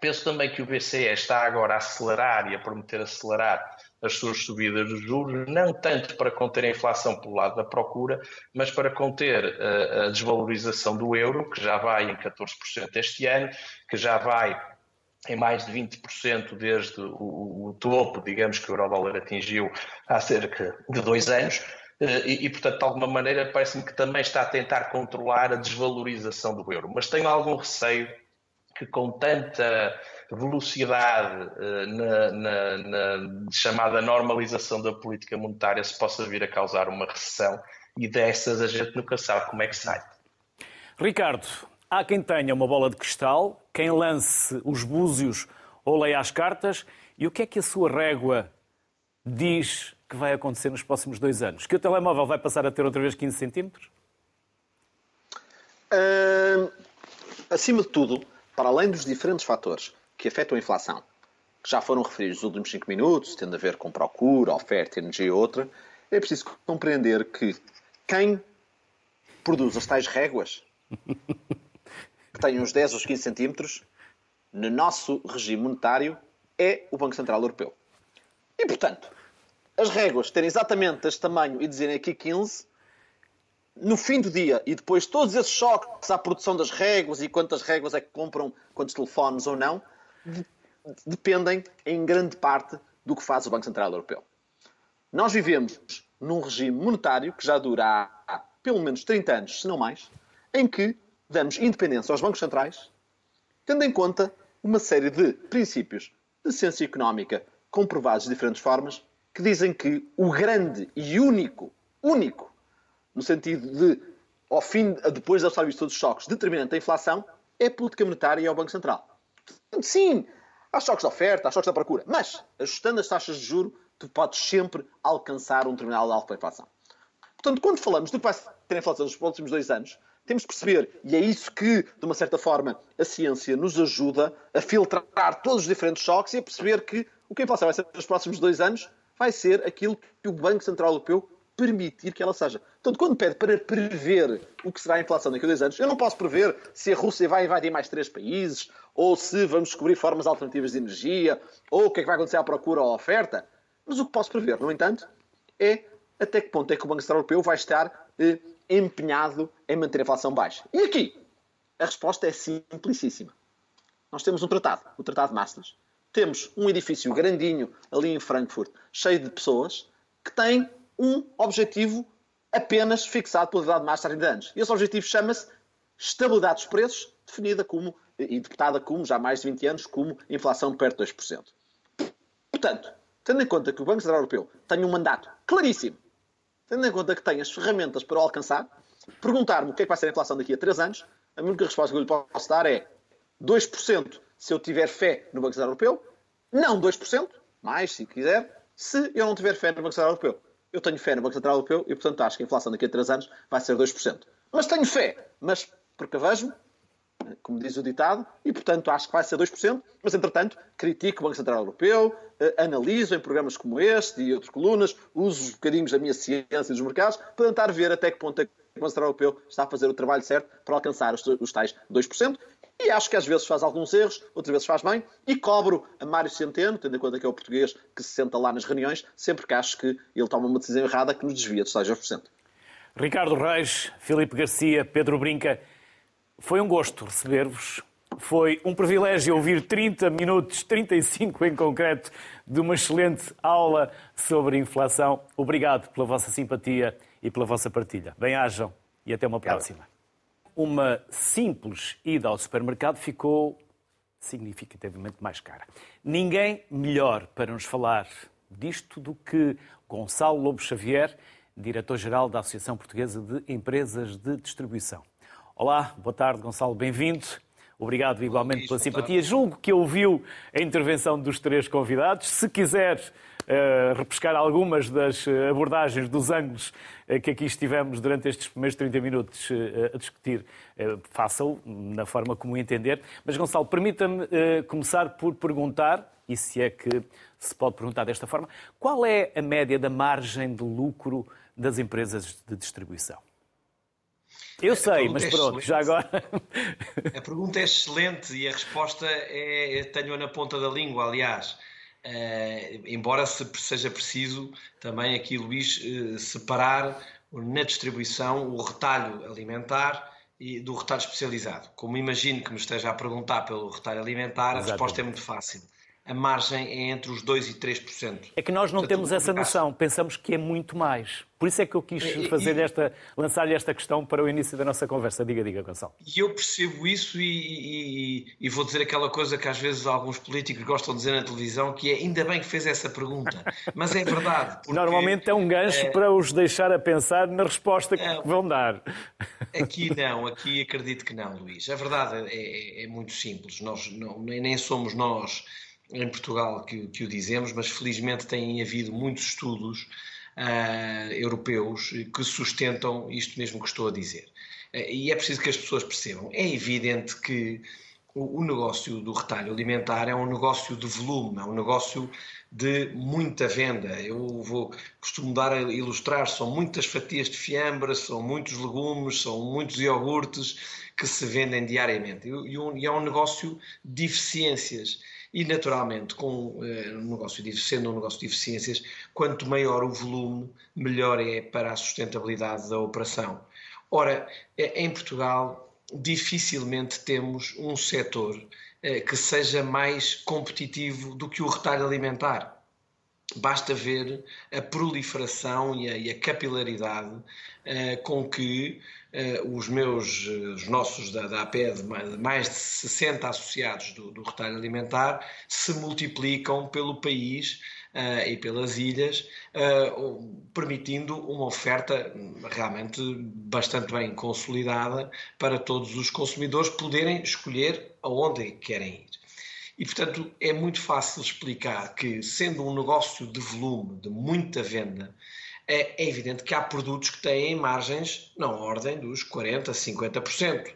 penso também que o BCE está agora a acelerar e a prometer acelerar as suas subidas de juros, não tanto para conter a inflação pelo lado da procura, mas para conter a, a desvalorização do euro, que já vai em 14% este ano, que já vai em mais de 20% desde o, o, topo, digamos, que o euro-dólar atingiu há cerca de dois anos. Eh, e, e, portanto, de alguma maneira, parece-me que também está a tentar controlar a desvalorização do euro. Mas tenho algum receio que, com tanta velocidade uh, na, na, na, chamada normalização da política monetária se possa vir a causar uma recessão e dessas a gente nunca sabe como é que sai. Ricardo, há quem tenha uma bola de cristal, quem lance os búzios ou leia as cartas, e o que é que a sua régua diz que vai acontecer nos próximos dois anos? Que o telemóvel vai passar a ter outra vez 15 centímetros? Uh, acima de tudo, para além dos diferentes fatores que afetam a inflação, que já foram referidos nos últimos 5 minutos, tendo a ver com procura, oferta, energia e outra, é preciso compreender que quem produz as tais réguas, *laughs* que têm uns 10 ou 15 centímetros, no nosso regime monetário, é o Banco Central Europeu. E, portanto, as réguas terem exatamente este tamanho e dizerem aqui 15, no fim do dia, e depois todos esses choques à produção das réguas e quantas réguas é que compram, quantos telefones ou não, dependem em grande parte do que faz o Banco Central Europeu. Nós vivemos num regime monetário que já dura há pelo menos 30 anos, se não mais, em que damos independência aos bancos centrais, tendo em conta uma série de princípios de ciência económica comprovados de diferentes formas, que dizem que o grande e único, único, no sentido de, ao fim, depois de absorver todos os choques, determinante da inflação, é a política monetária e é o Banco Central. Sim, há choques de oferta, há choques da procura, mas ajustando as taxas de juro, tu podes sempre alcançar um terminal de alta inflação. Portanto, quando falamos do que vai ter inflação nos próximos dois anos, temos de perceber, e é isso que, de uma certa forma, a ciência nos ajuda a filtrar todos os diferentes choques e a perceber que o que a inflação vai ser nos próximos dois anos vai ser aquilo que o Banco Central Europeu permitir que ela seja. Portanto, quando pede para prever o que será a inflação daqui a dois anos, eu não posso prever se a Rússia vai invadir mais três países, ou se vamos descobrir formas alternativas de energia, ou o que é que vai acontecer à procura ou à oferta. Mas o que posso prever, no entanto, é até que ponto é que o Banco Central Europeu vai estar eh, empenhado em manter a inflação baixa. E aqui, a resposta é simplicíssima. Nós temos um tratado, o Tratado de Maastricht. Temos um edifício grandinho ali em Frankfurt, cheio de pessoas, que tem um objetivo apenas fixado pela Tratado de Maastricht de anos. E esse objetivo chama-se estabilidade dos preços, definida como, e interpretada como, já há mais de 20 anos, como inflação perto de 2%. Portanto, tendo em conta que o Banco Central Europeu tem um mandato claríssimo, tendo em conta que tem as ferramentas para o alcançar, perguntar-me o que é que vai ser a inflação daqui a 3 anos, a única resposta que eu lhe posso dar é 2% se eu tiver fé no Banco Central Europeu, não 2%, mais se quiser, se eu não tiver fé no Banco Central Europeu. Eu tenho fé no Banco Central Europeu e, portanto, acho que a inflação daqui a 3 anos vai ser 2%. Mas tenho fé, mas porque vejo, como diz o ditado, e, portanto, acho que vai ser 2%, mas, entretanto, critico o Banco Central Europeu, eh, analiso em programas como este e outras colunas, uso os bocadinhos da minha ciência e dos mercados para tentar ver até que ponto é o Banco Central Europeu está a fazer o trabalho certo para alcançar os, os tais 2%. E acho que às vezes faz alguns erros, outras vezes faz bem, e cobro a Mário Centeno, tendo em conta que é o português que se senta lá nas reuniões, sempre que acho que ele toma uma decisão errada que nos desvia dos 6%. Ricardo Reis, Filipe Garcia, Pedro Brinca, foi um gosto receber-vos. Foi um privilégio ouvir 30 minutos, 35 em concreto, de uma excelente aula sobre inflação. Obrigado pela vossa simpatia e pela vossa partilha. Bem-ajam e até uma próxima. Uma simples ida ao supermercado ficou significativamente mais cara. Ninguém melhor para nos falar disto do que Gonçalo Lobo Xavier, diretor-geral da Associação Portuguesa de Empresas de Distribuição. Olá, boa tarde, Gonçalo, bem-vindo. Obrigado igualmente pela simpatia. Julgo que ouviu a intervenção dos três convidados. Se quiser uh, repescar algumas das eh, abordagens, dos ângulos uh, que aqui estivemos durante estes primeiros 30 minutos uh, a discutir, faça-o na forma como entender. Mas, Gonçalo, permita-me começar por perguntar, e se é que se pode perguntar desta forma, qual é a média da margem de lucro das empresas de distribuição? Eu sei, mas é pronto, já agora. A pergunta é excelente e a resposta é. Tenho-a na ponta da língua, aliás. Uh, embora se, seja preciso também aqui, Luís, uh, separar na distribuição o retalho alimentar e do retalho especializado. Como imagino que me esteja a perguntar pelo retalho alimentar, Exatamente. a resposta é muito fácil a margem é entre os 2% e 3%. É que nós não Portanto, temos essa noção, pensamos que é muito mais. Por isso é que eu quis fazer esta, lançar-lhe esta questão para o início da nossa conversa. Diga, diga, Gonçalo. E eu percebo isso e, e, e, vou dizer aquela coisa que às vezes alguns políticos gostam de dizer na televisão, que é ainda bem que fez essa pergunta. Mas é verdade. *laughs* Porque, Normalmente é um gancho é, para os deixar a pensar na resposta que é, vão dar. Aqui não, aqui acredito que não, Luís. A verdade é, é, é muito simples. Nós não, nem somos nós em Portugal que, que o dizemos, mas felizmente têm havido muitos estudos uh, europeus que sustentam isto mesmo que estou a dizer. Uh, e é preciso que as pessoas percebam. É evidente que o, o negócio do retalho alimentar é um negócio de volume, é um negócio de muita venda. Eu vou costumo dar a ilustrar, são muitas fatias de fiambre, são muitos legumes, são muitos iogurtes que se vendem diariamente. E, um, e é um negócio de eficiências e, naturalmente, com, uh, um negócio de, sendo um negócio de eficiências, quanto maior o volume, melhor é para a sustentabilidade da operação. Ora, eh, em Portugal, dificilmente temos um setor uh, que seja mais competitivo do que o retalho alimentar. Basta ver a proliferação e a, e a capilaridade uh, com que uh, os meus, uh, os nossos da, da APED, mais de 60 associados do, do retalho alimentar, se multiplicam pelo país uh, e pelas ilhas, permitindo uma oferta realmente bastante bem consolidada para todos os consumidores poderem escolher aonde querem ir. E, portanto, é muito fácil explicar que, sendo um negócio de volume, de muita venda, é, é evidente que há produtos que têm margens na ordem dos 40%, 50%.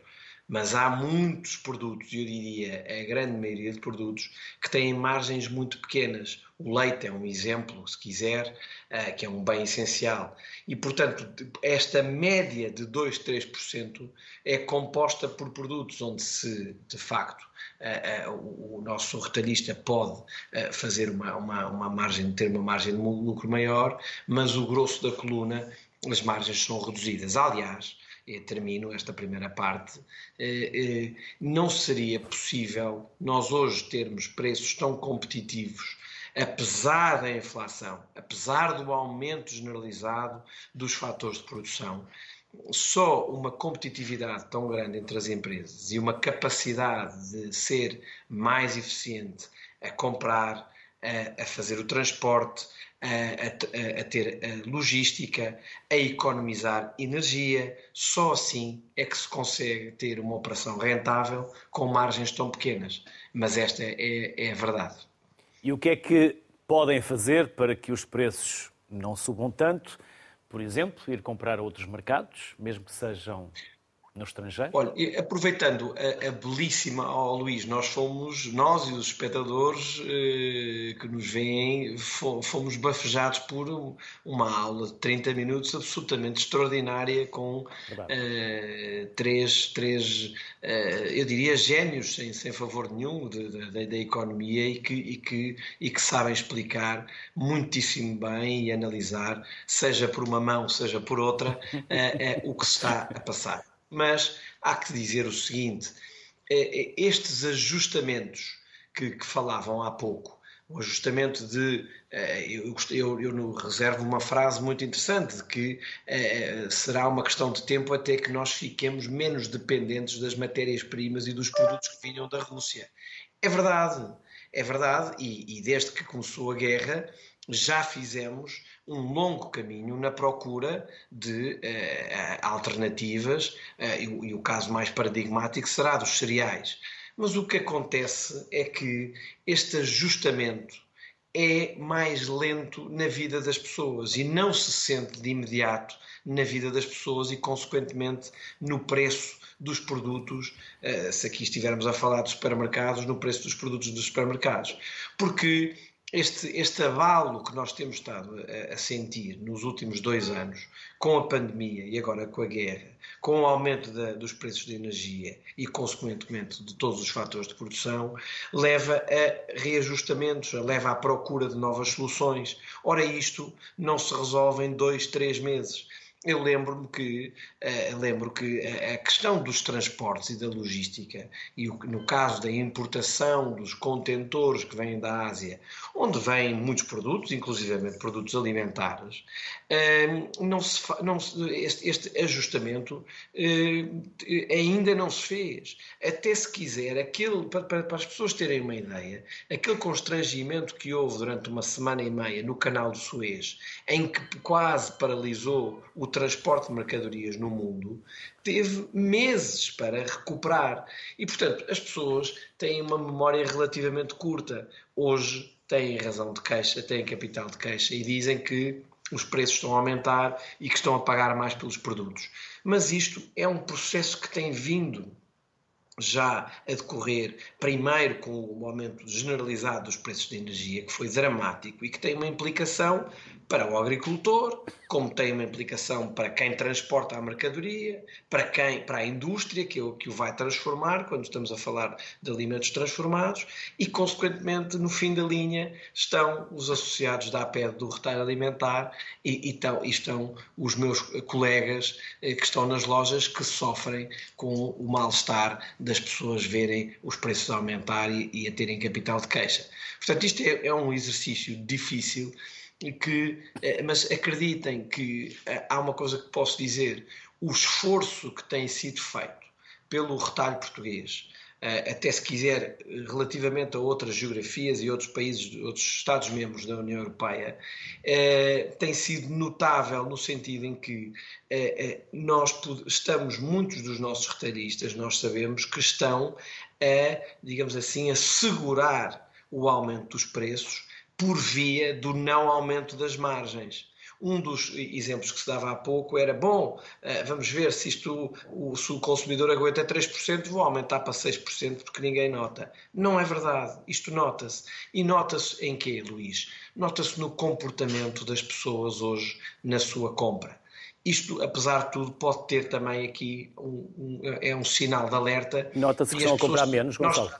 Mas há muitos produtos, eu diria a grande maioria de produtos, que têm margens muito pequenas. O leite é um exemplo, se quiser, eh, que é um bem essencial. E, portanto, esta média de 2, 3% é composta por produtos onde se, de facto, o nosso retalhista pode fazer uma, uma, uma margem, ter uma margem de lucro maior, mas o grosso da coluna, as margens são reduzidas. Aliás, termino esta primeira parte, não seria possível nós hoje termos preços tão competitivos apesar da inflação, apesar do aumento generalizado dos fatores de produção, só uma competitividade tão grande entre as empresas e uma capacidade de ser mais eficiente a comprar, a, a fazer o transporte, a, a, a, ter a logística, a economizar energia, só assim é que se consegue ter uma operação rentável com margens tão pequenas. Mas esta é, é a verdade. E o que é que podem fazer para que os preços não subam tanto? Por exemplo, ir comprar a outros mercados, mesmo que sejam no estrangeiro? Olha, aproveitando a, a belíssima, oh, Luís, nós fomos, nós e os espectadores eh, que nos veem, fomos bafejados por uma aula de 30 minutos absolutamente extraordinária com eh, três, três eh, eu diria, génios, sem, sem favor nenhum, da economia e que, e, que, e que sabem explicar muitíssimo bem e analisar, seja por uma mão, seja por outra, eh, eh, o que se está a passar. Mas há que dizer o seguinte: é, é, estes ajustamentos que, que falavam há pouco, o ajustamento de. É, eu, eu, eu, reservo uma frase muito interessante de que será uma questão de tempo até que nós fiquemos menos dependentes das matérias-primas e dos produtos que vinham da Rússia. É verdade, é verdade, e, e desde que começou a guerra já fizemos um longo caminho na procura de uh, alternativas, uh, e, e, o caso mais paradigmático será dos cereais. Mas o que acontece é que este ajustamento é mais lento na vida das pessoas e não se sente de imediato na vida das pessoas e, consequentemente, no preço dos produtos, se aqui estivermos a falar dos supermercados, no preço dos produtos dos supermercados. Porque este, este abalo que nós temos estado a, a, sentir nos últimos dois anos, com a pandemia e agora com a guerra, com o aumento da, dos preços de energia e, consequentemente, de todos os fatores de produção, leva a reajustamentos, leva à procura de novas soluções. Ora, isto não se resolve em dois, três meses eu lembro-me que, uh, lembro que a, a, questão dos transportes e da logística, e no caso da importação dos contentores que vêm da Ásia, onde vêm muitos produtos, inclusivamente produtos alimentares, uh, não se, não este, este, ajustamento ainda não se fez. Até se quiser, aquele, para, para, as pessoas terem uma ideia, aquele constrangimento que houve durante uma semana e meia no canal do Suez, em que quase paralisou o transporte de mercadorias no mundo teve meses para recuperar. E, portanto, as pessoas têm uma memória relativamente curta. Hoje têm razão de queixa, têm capital de queixa e dizem que os preços estão a aumentar e que estão a pagar mais pelos produtos. Mas isto é um processo que tem vindo já a decorrer, primeiro com o aumento generalizado dos preços de energia, que foi dramático e que tem uma implicação para o agricultor, como tem uma implicação para quem transporta a mercadoria, para quem, para a indústria que o, que o vai transformar, quando estamos a falar de alimentos transformados, e consequentemente no fim da linha estão os associados da APED do retalho alimentar e, e, estão, e estão os meus colegas eh, que estão nas lojas que sofrem com o mal-estar das pessoas verem os preços aumentar e, e a terem capital de queixa. Portanto, isto é, é um exercício difícil que, eh, mas acreditem que eh, há uma coisa que posso dizer: o esforço que tem sido feito pelo retalho português, até se quiser, relativamente a outras geografias e outros países, outros Estados-membros da União Europeia, tem sido notável no sentido em que nós estamos, muitos dos nossos retalhistas, nós sabemos que estão a, digamos assim, a segurar o aumento dos preços por via do não aumento das margens. Um dos exemplos que se dava há pouco era: bom, eh, vamos ver se isto, o, se o consumidor aguenta 3%, vou aumentar para 6% porque ninguém nota. Não é verdade. Isto nota-se. E nota-se em quê, Luís? Nota-se no comportamento das pessoas hoje na sua compra. Isto, apesar de tudo, pode ter também aqui um, um é um sinal de alerta. Nota-se que estão a comprar menos, Gonçalo.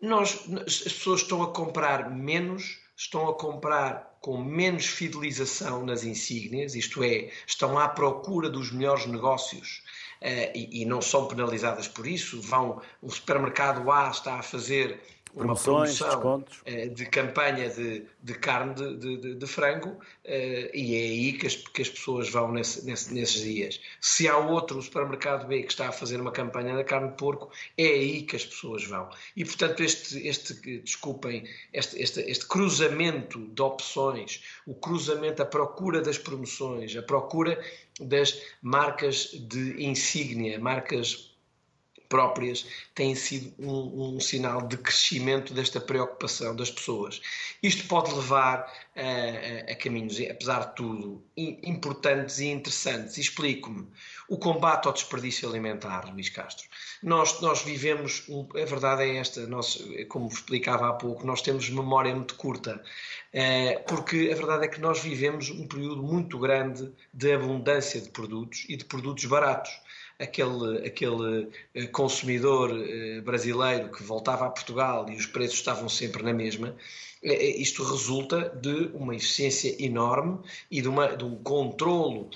Nós, nós, as pessoas estão a comprar menos, estão a comprar com menos fidelização nas insígnias, isto é, estão à procura dos melhores negócios uh, e, e, não são penalizadas por isso. Vão, o supermercado A está a fazer uma promoção descontos. Eh, de campanha de, de carne de, de, de, frango eh, e é aí que as, que as pessoas vão nesse, nesse, nesses dias. Se há outro supermercado B que está a fazer uma campanha da carne de porco, é aí que as pessoas vão. E portanto este, este desculpem, este, este, este cruzamento de opções, o cruzamento, a procura das promoções, a procura das marcas de insígnia, marcas próprias têm sido um, um, sinal de crescimento desta preocupação das pessoas. Isto pode levar a, a, a caminhos, apesar de tudo, importantes e interessantes. Explico-me. O combate ao desperdício alimentar, Luís Castro. Nós, nós vivemos, a verdade é esta, nós, como explicava há pouco, nós temos memória muito curta, eh, porque a verdade é que nós vivemos um período muito grande de abundância de produtos e de produtos baratos aquele, aquele eh, consumidor eh, brasileiro que voltava a Portugal e os preços estavam sempre na mesma, isto resulta de uma eficiência enorme e de, uma, de um controlo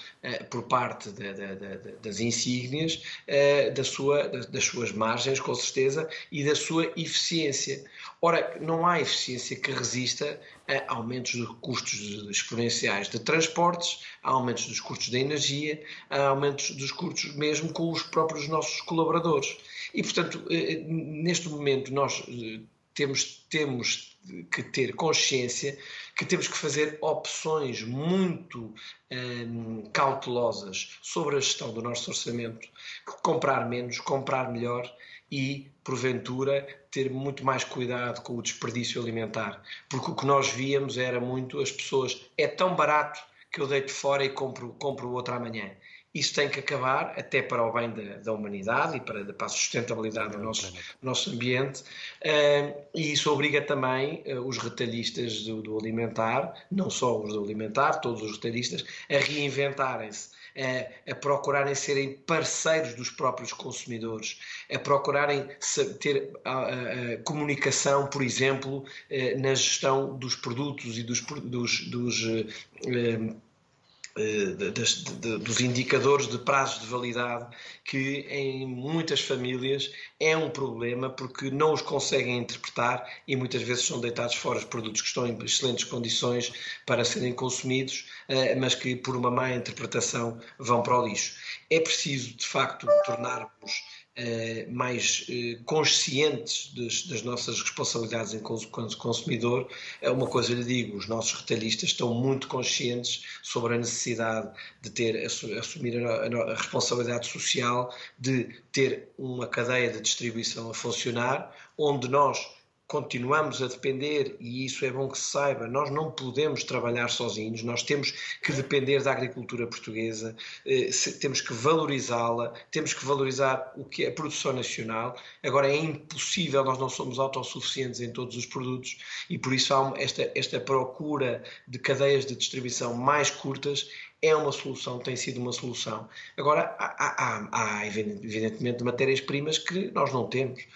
por parte de, de, das insígnias da sua, das suas margens, com certeza, e da sua eficiência. Ora, não há eficiência que resista a aumentos de custos exponenciais de transportes, a aumentos dos custos da energia, a aumentos dos custos mesmo com os próprios nossos colaboradores. E, portanto, eh, eh, neste momento nós eh, temos, temos que ter consciência que temos que fazer opções muito hum, cautelosas sobre a gestão do nosso orçamento, comprar menos, comprar melhor e, porventura, ter muito mais cuidado com o desperdício alimentar. Porque o que nós víamos era muito as pessoas, é tão barato que eu deito fora e compro, compro outro amanhã. Isso tem que acabar, até para o bem da, da humanidade e para, para, a sustentabilidade do nosso, nosso ambiente, uh, e isso obriga também uh, os retalhistas do, do, alimentar, não só os do alimentar, todos os retalhistas, a reinventarem-se a, a procurarem serem parceiros dos próprios consumidores, a procurarem ter a, a, a comunicação, por exemplo, eh, na gestão dos produtos e dos, dos, dos eh, dos indicadores de prazos de validade que em muitas famílias é um problema porque não os conseguem interpretar e muitas vezes são deitados fora os produtos que estão em excelentes condições para serem consumidos, eh, mas que por uma má interpretação vão para o lixo. É preciso, de facto, tornarmos eh, mais eh, conscientes das, das, nossas responsabilidades enquanto consumidor. É uma coisa lhe digo, os nossos retalhistas estão muito conscientes sobre a necessidade de ter assumir a, a responsabilidade social de ter uma cadeia de distribuição a funcionar, onde nós continuamos a depender, e isso é bom que se saiba, nós não podemos trabalhar sozinhos, nós temos que depender da agricultura portuguesa, eh, temos que valorizá-la, temos que valorizar o que é a produção nacional. Agora é impossível, nós não somos autossuficientes em todos os produtos e por isso há esta, esta procura de cadeias de distribuição mais curtas é uma solução, tem sido uma solução. Agora, há, há, há evidentemente matérias-primas que nós não temos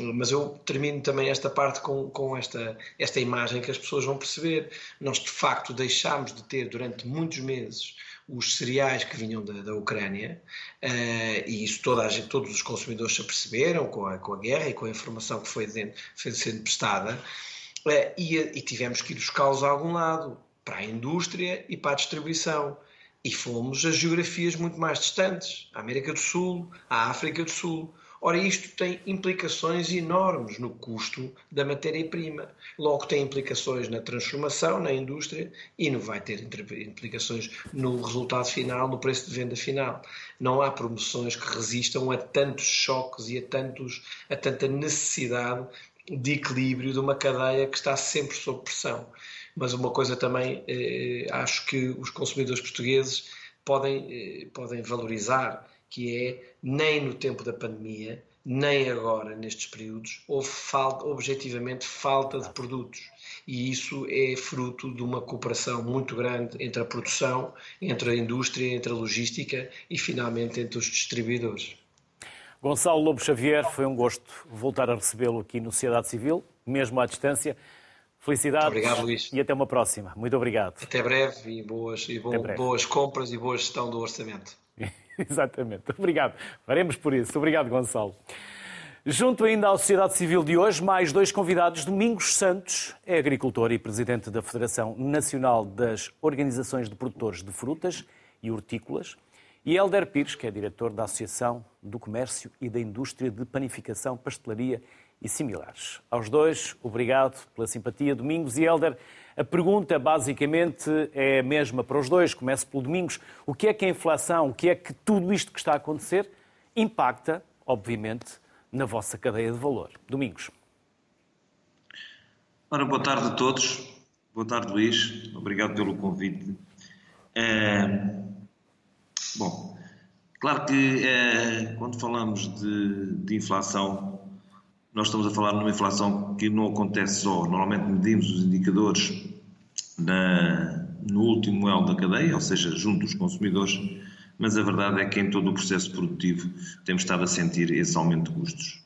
mas eu termino também esta parte com, com esta, esta imagem que as pessoas vão perceber. Nós, de facto, deixámos de ter durante muitos meses os cereais que vinham da, da Ucrânia, uh, e isso toda gente, todos os consumidores se aperceberam com a, com a guerra e com a informação que foi, dentro, foi sendo prestada, uh, e, e tivemos que ir buscá-los a algum lado, para a indústria e para a distribuição. E fomos a geografias muito mais distantes, a América do Sul, a África do Sul. Ora, isto tem implicações enormes no custo da matéria-prima. Logo, tem implicações na transformação, na indústria e não vai ter implicações no resultado final, no preço de venda final. Não há promoções que resistam a tantos choques e a, tantos, a tanta necessidade de equilíbrio de uma cadeia que está sempre sob pressão. Mas uma coisa também, eh, acho que os consumidores portugueses podem, eh, podem valorizar que é nem no tempo da pandemia, nem agora nestes períodos, houve falta, objetivamente falta de produtos. E isso é fruto de uma cooperação muito grande entre a produção, entre a indústria, entre a logística e, finalmente, entre os distribuidores. Gonçalo Lobo Xavier, foi um gosto voltar a recebê-lo aqui no Sociedade Civil, mesmo à distância. Felicidades obrigado, Luís. e até uma próxima. Muito obrigado. Até breve e boas, e breve. boas compras e boa gestão do orçamento. *laughs* *laughs* Exatamente. Obrigado. Faremos por isso. Obrigado, Gonçalo. Junto ainda à sociedade civil de hoje, mais dois convidados. Domingos Santos é agricultor e presidente da Federação Nacional das Organizações de Produtores de Frutas e Hortícolas. E Helder Pires, que é diretor da Associação do Comércio e da Indústria de Panificação, Pastelaria e Similares. Aos dois, obrigado pela simpatia. Domingos e Helder, a pergunta, basicamente, é a mesma para os dois. Começo pelo Domingos. O que é que a inflação, o que é que tudo isto que está a acontecer impacta, obviamente, na vossa cadeia de valor. Domingos. Ora, boa tarde a todos. Boa tarde, Luís. Obrigado pelo convite. É... Bom, claro que é, quando falamos de, de, inflação, nós estamos a falar numa inflação que não acontece só. Normalmente medimos os indicadores na, no último elo da cadeia, ou seja, junto dos consumidores, mas a verdade é que em todo o processo produtivo temos estado a sentir esse aumento de custos.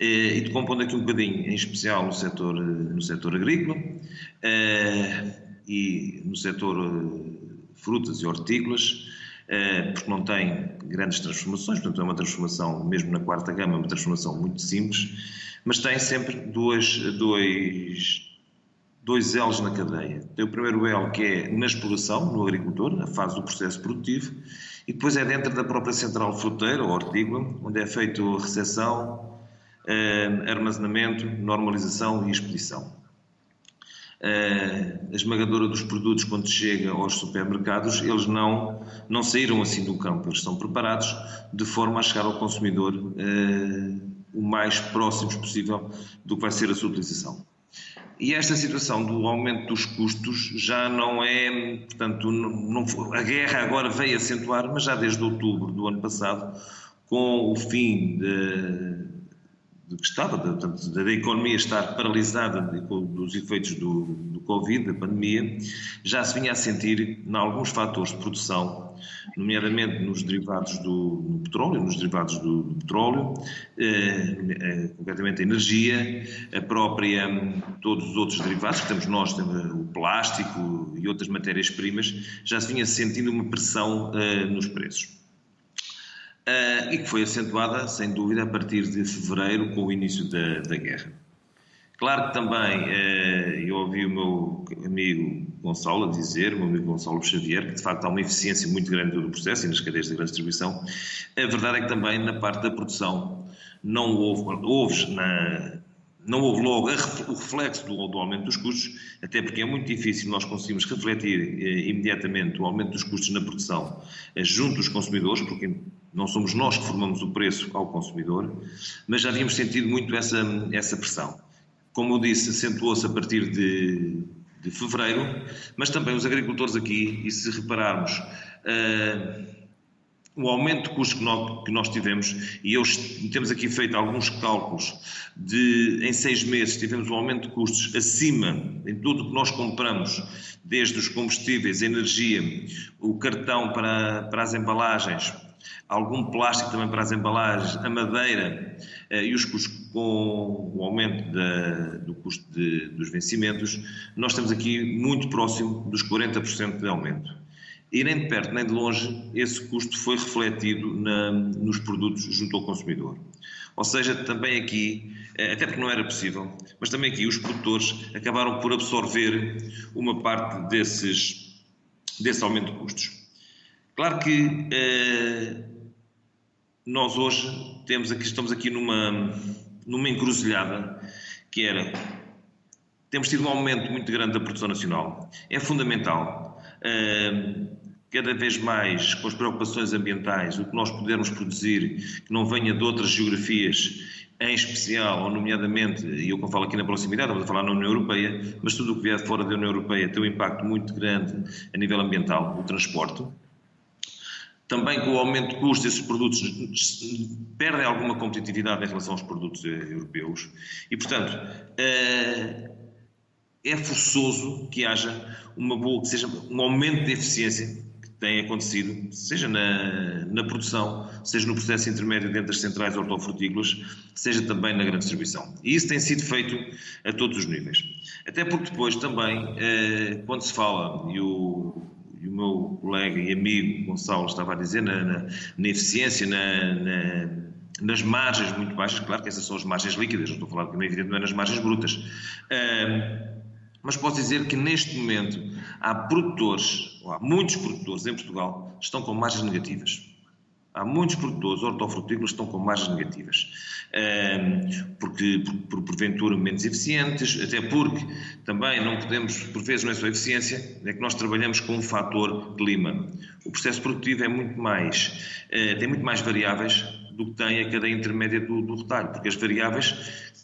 E decompondo aqui um bocadinho, em especial no setor, no setor agrícola eh, e no setor eh, frutas e hortícolas, eh, porque não tem grandes transformações, portanto é uma transformação, mesmo na quarta gama, uma transformação muito simples, mas tem sempre dois, dois, dois L's na cadeia. Tem o primeiro L que é na exploração, no agricultor, a fase do processo produtivo, e depois é dentro da própria central fruteira ou hortícola, onde é feito a recepção, eh, armazenamento, normalização e expedição. Eh, a esmagadora dos produtos, quando chega aos supermercados, eles não, não saíram assim do campo, eles estão preparados de forma a chegar ao consumidor eh, o mais próximos possível do que vai ser a sua utilização. E esta situação do aumento dos custos já não é, portanto, não, a guerra agora veio acentuar, mas já desde outubro do ano passado, com o fim de, de que estava, da, da, economia estar paralisada dos efeitos do, do Covid, da pandemia, já se vinha a sentir em alguns fatores de produção, nomeadamente nos derivados do petróleo, nos derivados do, do petróleo, eh, eh, concretamente a energia, a própria, todos os outros derivados, que temos nós, o plástico e outras matérias-primas, já se vinha sentindo uma pressão eh, nos preços. Uh, e que foi acentuada, sem dúvida, a partir de fevereiro, com o início da, da guerra. Claro que também uh, eu ouvi o meu amigo Gonçalo dizer, o meu amigo Gonçalo Xavier, que de facto há uma eficiência muito grande do processo e nas cadeias de grande distribuição. A verdade é que também na parte da produção não houve, houve na, não houve logo o reflexo do, do, aumento dos custos, até porque é muito difícil nós conseguirmos refletir eh, imediatamente o aumento dos custos na produção eh, junto dos consumidores, porque não somos nós que formamos o preço ao consumidor, mas já havíamos sentido muito essa, essa pressão. Como eu disse, acentuou-se a partir de, de fevereiro, mas também os agricultores aqui, e se repararmos, uh, o aumento de custos que nós, que nós, tivemos, e eu, temos aqui feito alguns cálculos, de em seis meses tivemos um aumento de custos acima em tudo o que nós compramos, desde os combustíveis, energia, o cartão para, para as embalagens, algum plástico também para as embalagens, a madeira eh, e os custos com o aumento da, do custo de, dos vencimentos, nós estamos aqui muito próximo dos 40% de aumento. E nem de perto nem de longe esse custo foi refletido na, nos produtos junto ao consumidor. Ou seja, também aqui, eh, até porque não era possível, mas também aqui os produtores acabaram por absorver uma parte desses, desse aumento de custos. Claro que eh, nós hoje temos aqui, estamos aqui numa, numa encruzilhada que era temos tido um aumento muito grande da produção nacional. É fundamental, eh, cada vez mais com as preocupações ambientais, o que nós pudermos produzir que não venha de outras geografias, em especial, ou nomeadamente, e eu como falo aqui na proximidade, a falar na União Europeia, mas tudo o que vier fora da União Europeia tem um impacto muito grande a nível ambiental, o transporte. Também com o aumento de custos, esses produtos perdem alguma competitividade em relação aos produtos eh, europeus e, portanto, eh, é forçoso que haja uma boa, que seja um aumento de eficiência tem acontecido, seja na, na produção, seja no processo intermédio dentro das centrais hortofrutícolas, seja também na grande distribuição. E isso tem sido feito a todos os níveis. Até porque depois também, eh, quando se fala, e o, e o meu colega e amigo Gonçalo estava a dizer, na, na, na eficiência, na, na, nas margens muito baixas, claro que essas são as margens líquidas, não estou a falar, como é não é nas margens brutas. Uh, mas posso dizer que neste momento há produtores, ou há muitos produtores em Portugal, que estão com margens negativas. Há muitos produtores hortofrutícolas que estão com margens negativas, porque, por, porventura, menos eficientes, até porque também não podemos, por vezes não é só eficiência, é que nós trabalhamos com um fator clima. O processo produtivo é muito mais, eh, tem muito mais variáveis do que tem a cadeia intermédia do, do retalho, porque as variáveis,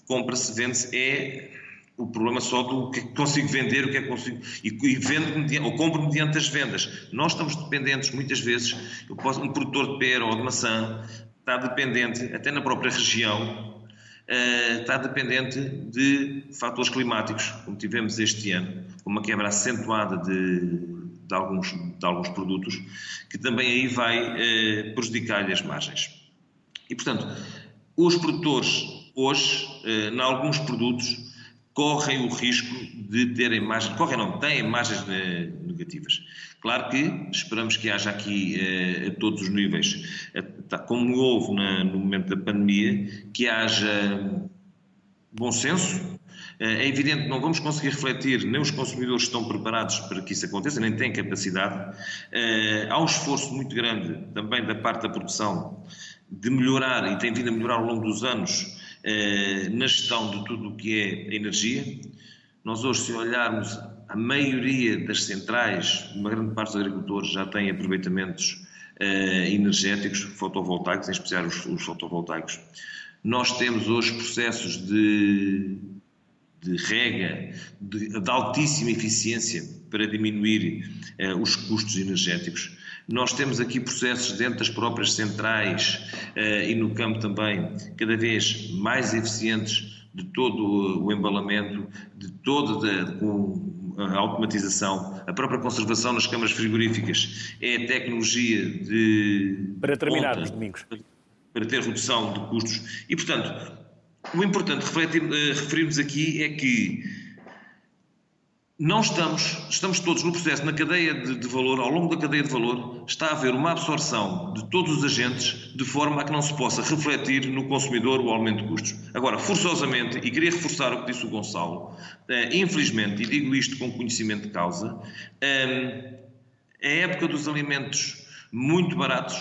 compra-se, vende-se, é o problema só do que consigo vender, o que é que consigo. E, e vendo ou compro mediante as vendas. Nós estamos dependentes, muitas vezes, posso, um produtor de pera ou de maçã está dependente, até na própria região, uh, está dependente de fatores climáticos, como tivemos este ano, com uma quebra acentuada de, de, alguns, de alguns produtos, que também aí vai uh, prejudicar-lhe as margens. E, portanto, os produtores hoje, uh, em alguns produtos, correm o risco de terem margens, correm não, têm margens negativas. Claro que esperamos que haja aqui eh, a todos os níveis, eh, tá, como houve no momento da pandemia, que haja bom senso. Eh, é evidente que não vamos conseguir refletir, nem os consumidores estão preparados para que isso aconteça, nem têm capacidade. Há um esforço muito grande também da parte da produção de melhorar, e tem vindo a melhorar ao longo dos anos, eh, na gestão de tudo o que é energia. Nós hoje, se olharmos, a maioria das centrais, uma grande parte dos agricultores já têm aproveitamentos eh, energéticos, fotovoltaicos, em especial os, os fotovoltaicos. Nós temos hoje processos de, de rega de, de, altíssima eficiência para diminuir eh, os custos energéticos. Nós temos aqui processos dentro das próprias centrais uh, e no campo também cada vez mais eficientes de todo o embalamento, de toda com a automatização, a própria conservação nas câmaras frigoríficas é a tecnologia de. Para terminar, os domingos. Para ter redução de custos. E, portanto, o importante uh, referirmos aqui é que não estamos, estamos todos no processo, na cadeia de, de, valor, ao longo da cadeia de valor, está a haver uma absorção de todos os agentes de forma a que não se possa refletir no consumidor o aumento de custos. Agora, forçosamente, e queria reforçar o que disse o Gonçalo, eh, infelizmente, e digo isto com conhecimento de causa, eh, a época dos alimentos muito baratos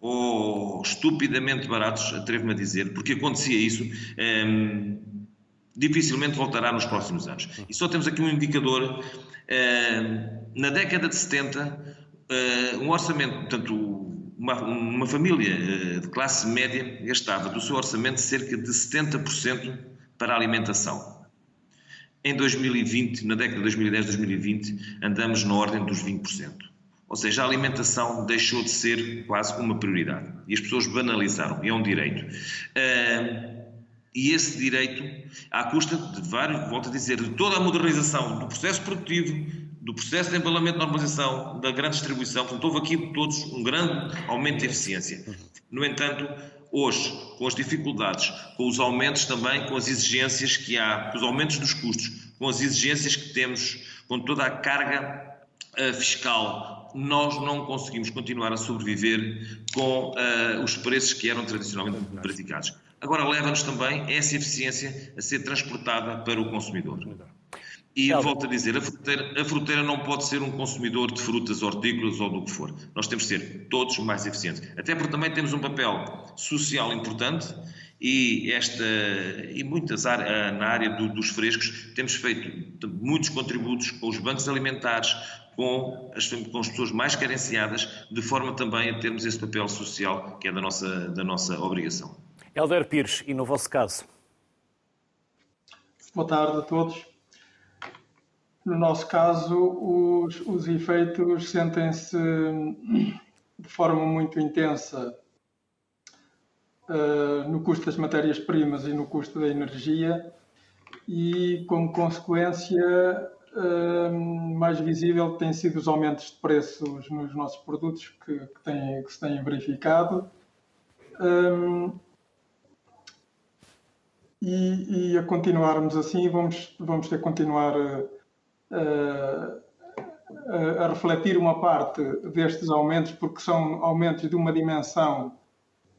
ou estupidamente baratos, atrevo-me a dizer, porque acontecia isso. Eh, dificilmente voltará nos próximos anos. E só temos aqui um indicador. Eh, na década de 70, eh, um orçamento, portanto, uma, uma família eh, de classe média gastava do seu orçamento cerca de 70% para a alimentação. Em 2020, na década de 2010-2020, andamos na ordem dos 20%. Ou seja, a alimentação deixou de ser quase uma prioridade. E as pessoas banalizaram, e é um direito. Uh, e esse direito, à custa de vários, volto a dizer, de toda a modernização do processo produtivo, do processo de embalamento de normalização, da grande distribuição, portanto, houve aqui todos um grande aumento de eficiência. No entanto, hoje, com as dificuldades, com os aumentos também, com as exigências que há, com os aumentos dos custos, com as exigências que temos, com toda a carga uh, fiscal, nós não conseguimos continuar a sobreviver com uh, os preços que eram tradicionalmente praticados. Agora leva-nos também essa eficiência a ser transportada para o consumidor. E volto a dizer, a fruteira, a fruteira, não pode ser um consumidor de frutas, hortícolas ou do que for. Nós temos de ser todos mais eficientes. Até porque também temos um papel social importante e, esta, e muitas na área do, dos frescos temos feito muitos contributos com os bancos alimentares, com as, com as pessoas mais carenciadas, de forma também a termos esse papel social que é da nossa, da nossa obrigação. Helder Pires, e no vosso caso? Boa tarde a todos. No nosso caso, os, os efeitos sentem-se de forma muito intensa uh, no custo das matérias-primas e no custo da energia, e como consequência, uh, mais visível têm sido os aumentos de preços nos nossos produtos que, que, têm, que se têm verificado. Eh, e, e, a continuarmos assim, vamos, vamos ter que continuar a, a, a, refletir uma parte destes aumentos, porque são aumentos de uma dimensão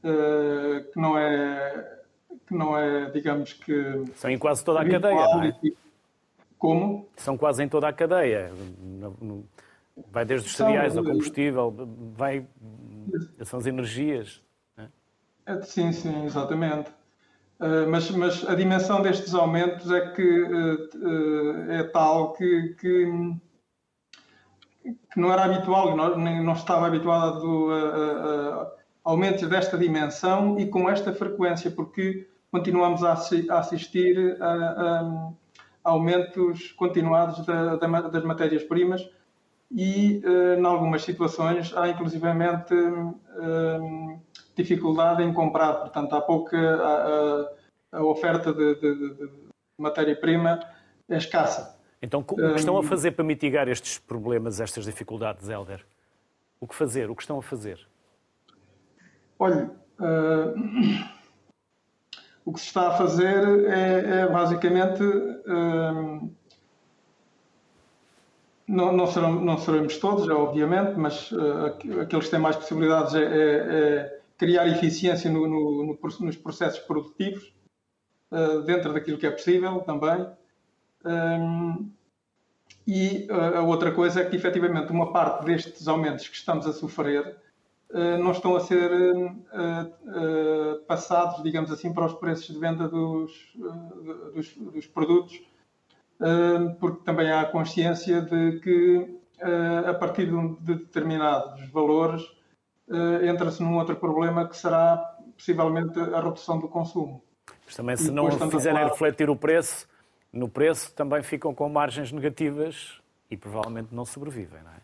uh, que não é, que não é, digamos que. São em quase toda a cadeia. É? Como? São quase em toda a cadeia. Vai desde os cereais ao combustível, vai. São as energias. É? Sim, sim, exatamente. Uh, mas, mas, a dimensão destes aumentos é que uh, é tal que, que, que, não era habitual, não, não estava habituado a, aumentos desta dimensão e com esta frequência, porque continuamos a, assistir a, a, aumentos continuados da, da, das matérias-primas e, em algumas situações, há inclusivamente uh, dificuldade em comprar. Portanto, há pouca a, a oferta de, de, de matéria-prima é escassa. Então, o que estão a fazer para mitigar estes problemas, estas dificuldades, Helder? O que fazer? O que estão a fazer? Olha, uh, *clears throat* o que se está a fazer é, é basicamente. Uh, não, não, serão, não seremos todos, obviamente, mas uh, aqueles que têm mais possibilidades é, é, é criar eficiência no, no, no, nos processos produtivos, uh, dentro daquilo que é possível também. Um, e uh, a outra coisa é que, efetivamente, uma parte destes aumentos que estamos a sofrer uh, não estão a ser passados, digamos assim, para os preços de venda dos, dos, dos produtos, porque também há consciência de que, a partir de determinados valores, entra-se num outro problema que será, possivelmente, a redução do consumo. Mas também, se não fizerem falar... refletir o preço, no preço também ficam com margens negativas e provavelmente não sobrevivem, não é?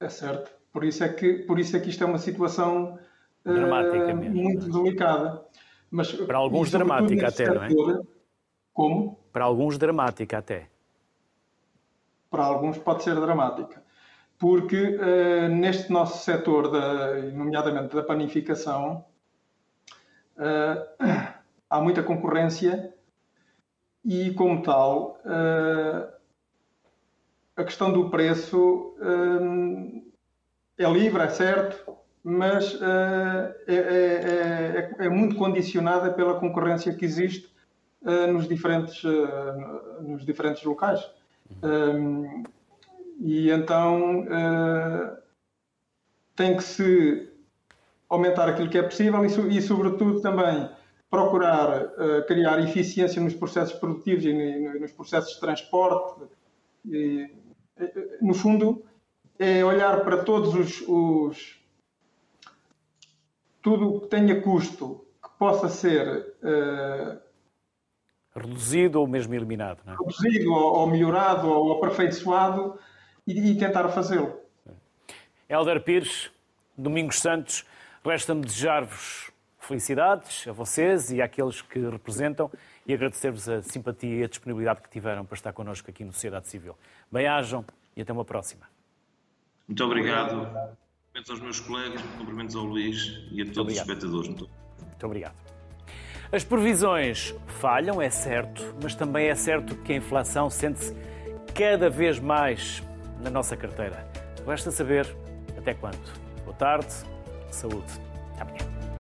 É certo. Por isso é que, por isso é que isto é uma situação uh, muito delicada. Mas, Para alguns dramática até, setor, não é? Como? Para alguns dramática até. Para alguns pode ser dramática. Porque uh, neste nosso setor, da, nomeadamente da panificação, uh, *clears throat* há muita concorrência e, como tal, uh, a questão do preço é livre, é certo, mas é, é, é, é, muito condicionada pela concorrência que existe nos, diferentes, nos diferentes locais. Um, e então tem que se aumentar aquilo que é possível e, e sobretudo, também procurar uh, criar eficiência nos processos produtivos e nos processos de transporte. E, no fundo, é olhar para todos os, os tudo o que tenha custo que possa ser uh, reduzido ou mesmo eliminado, é? reduzido ou, ou melhorado ou aperfeiçoado e, e tentar fazê-lo. Helder Pires, Domingos Santos, resta-me desejar-vos felicidades a vocês e àqueles que representam e agradecer-vos a simpatia e a disponibilidade que tiveram para estar connosco aqui no Sociedade Civil. Bem-ajam e até uma próxima. Muito obrigado. Cumprimentos aos meus colegas, cumprimentos ao Luís e a todos os espectadores. Muito... Muito obrigado. As previsões falham, é certo, mas também é certo que a inflação sente-se cada vez mais na nossa carteira. Resta saber até quando. Boa tarde, saúde. Até amanhã.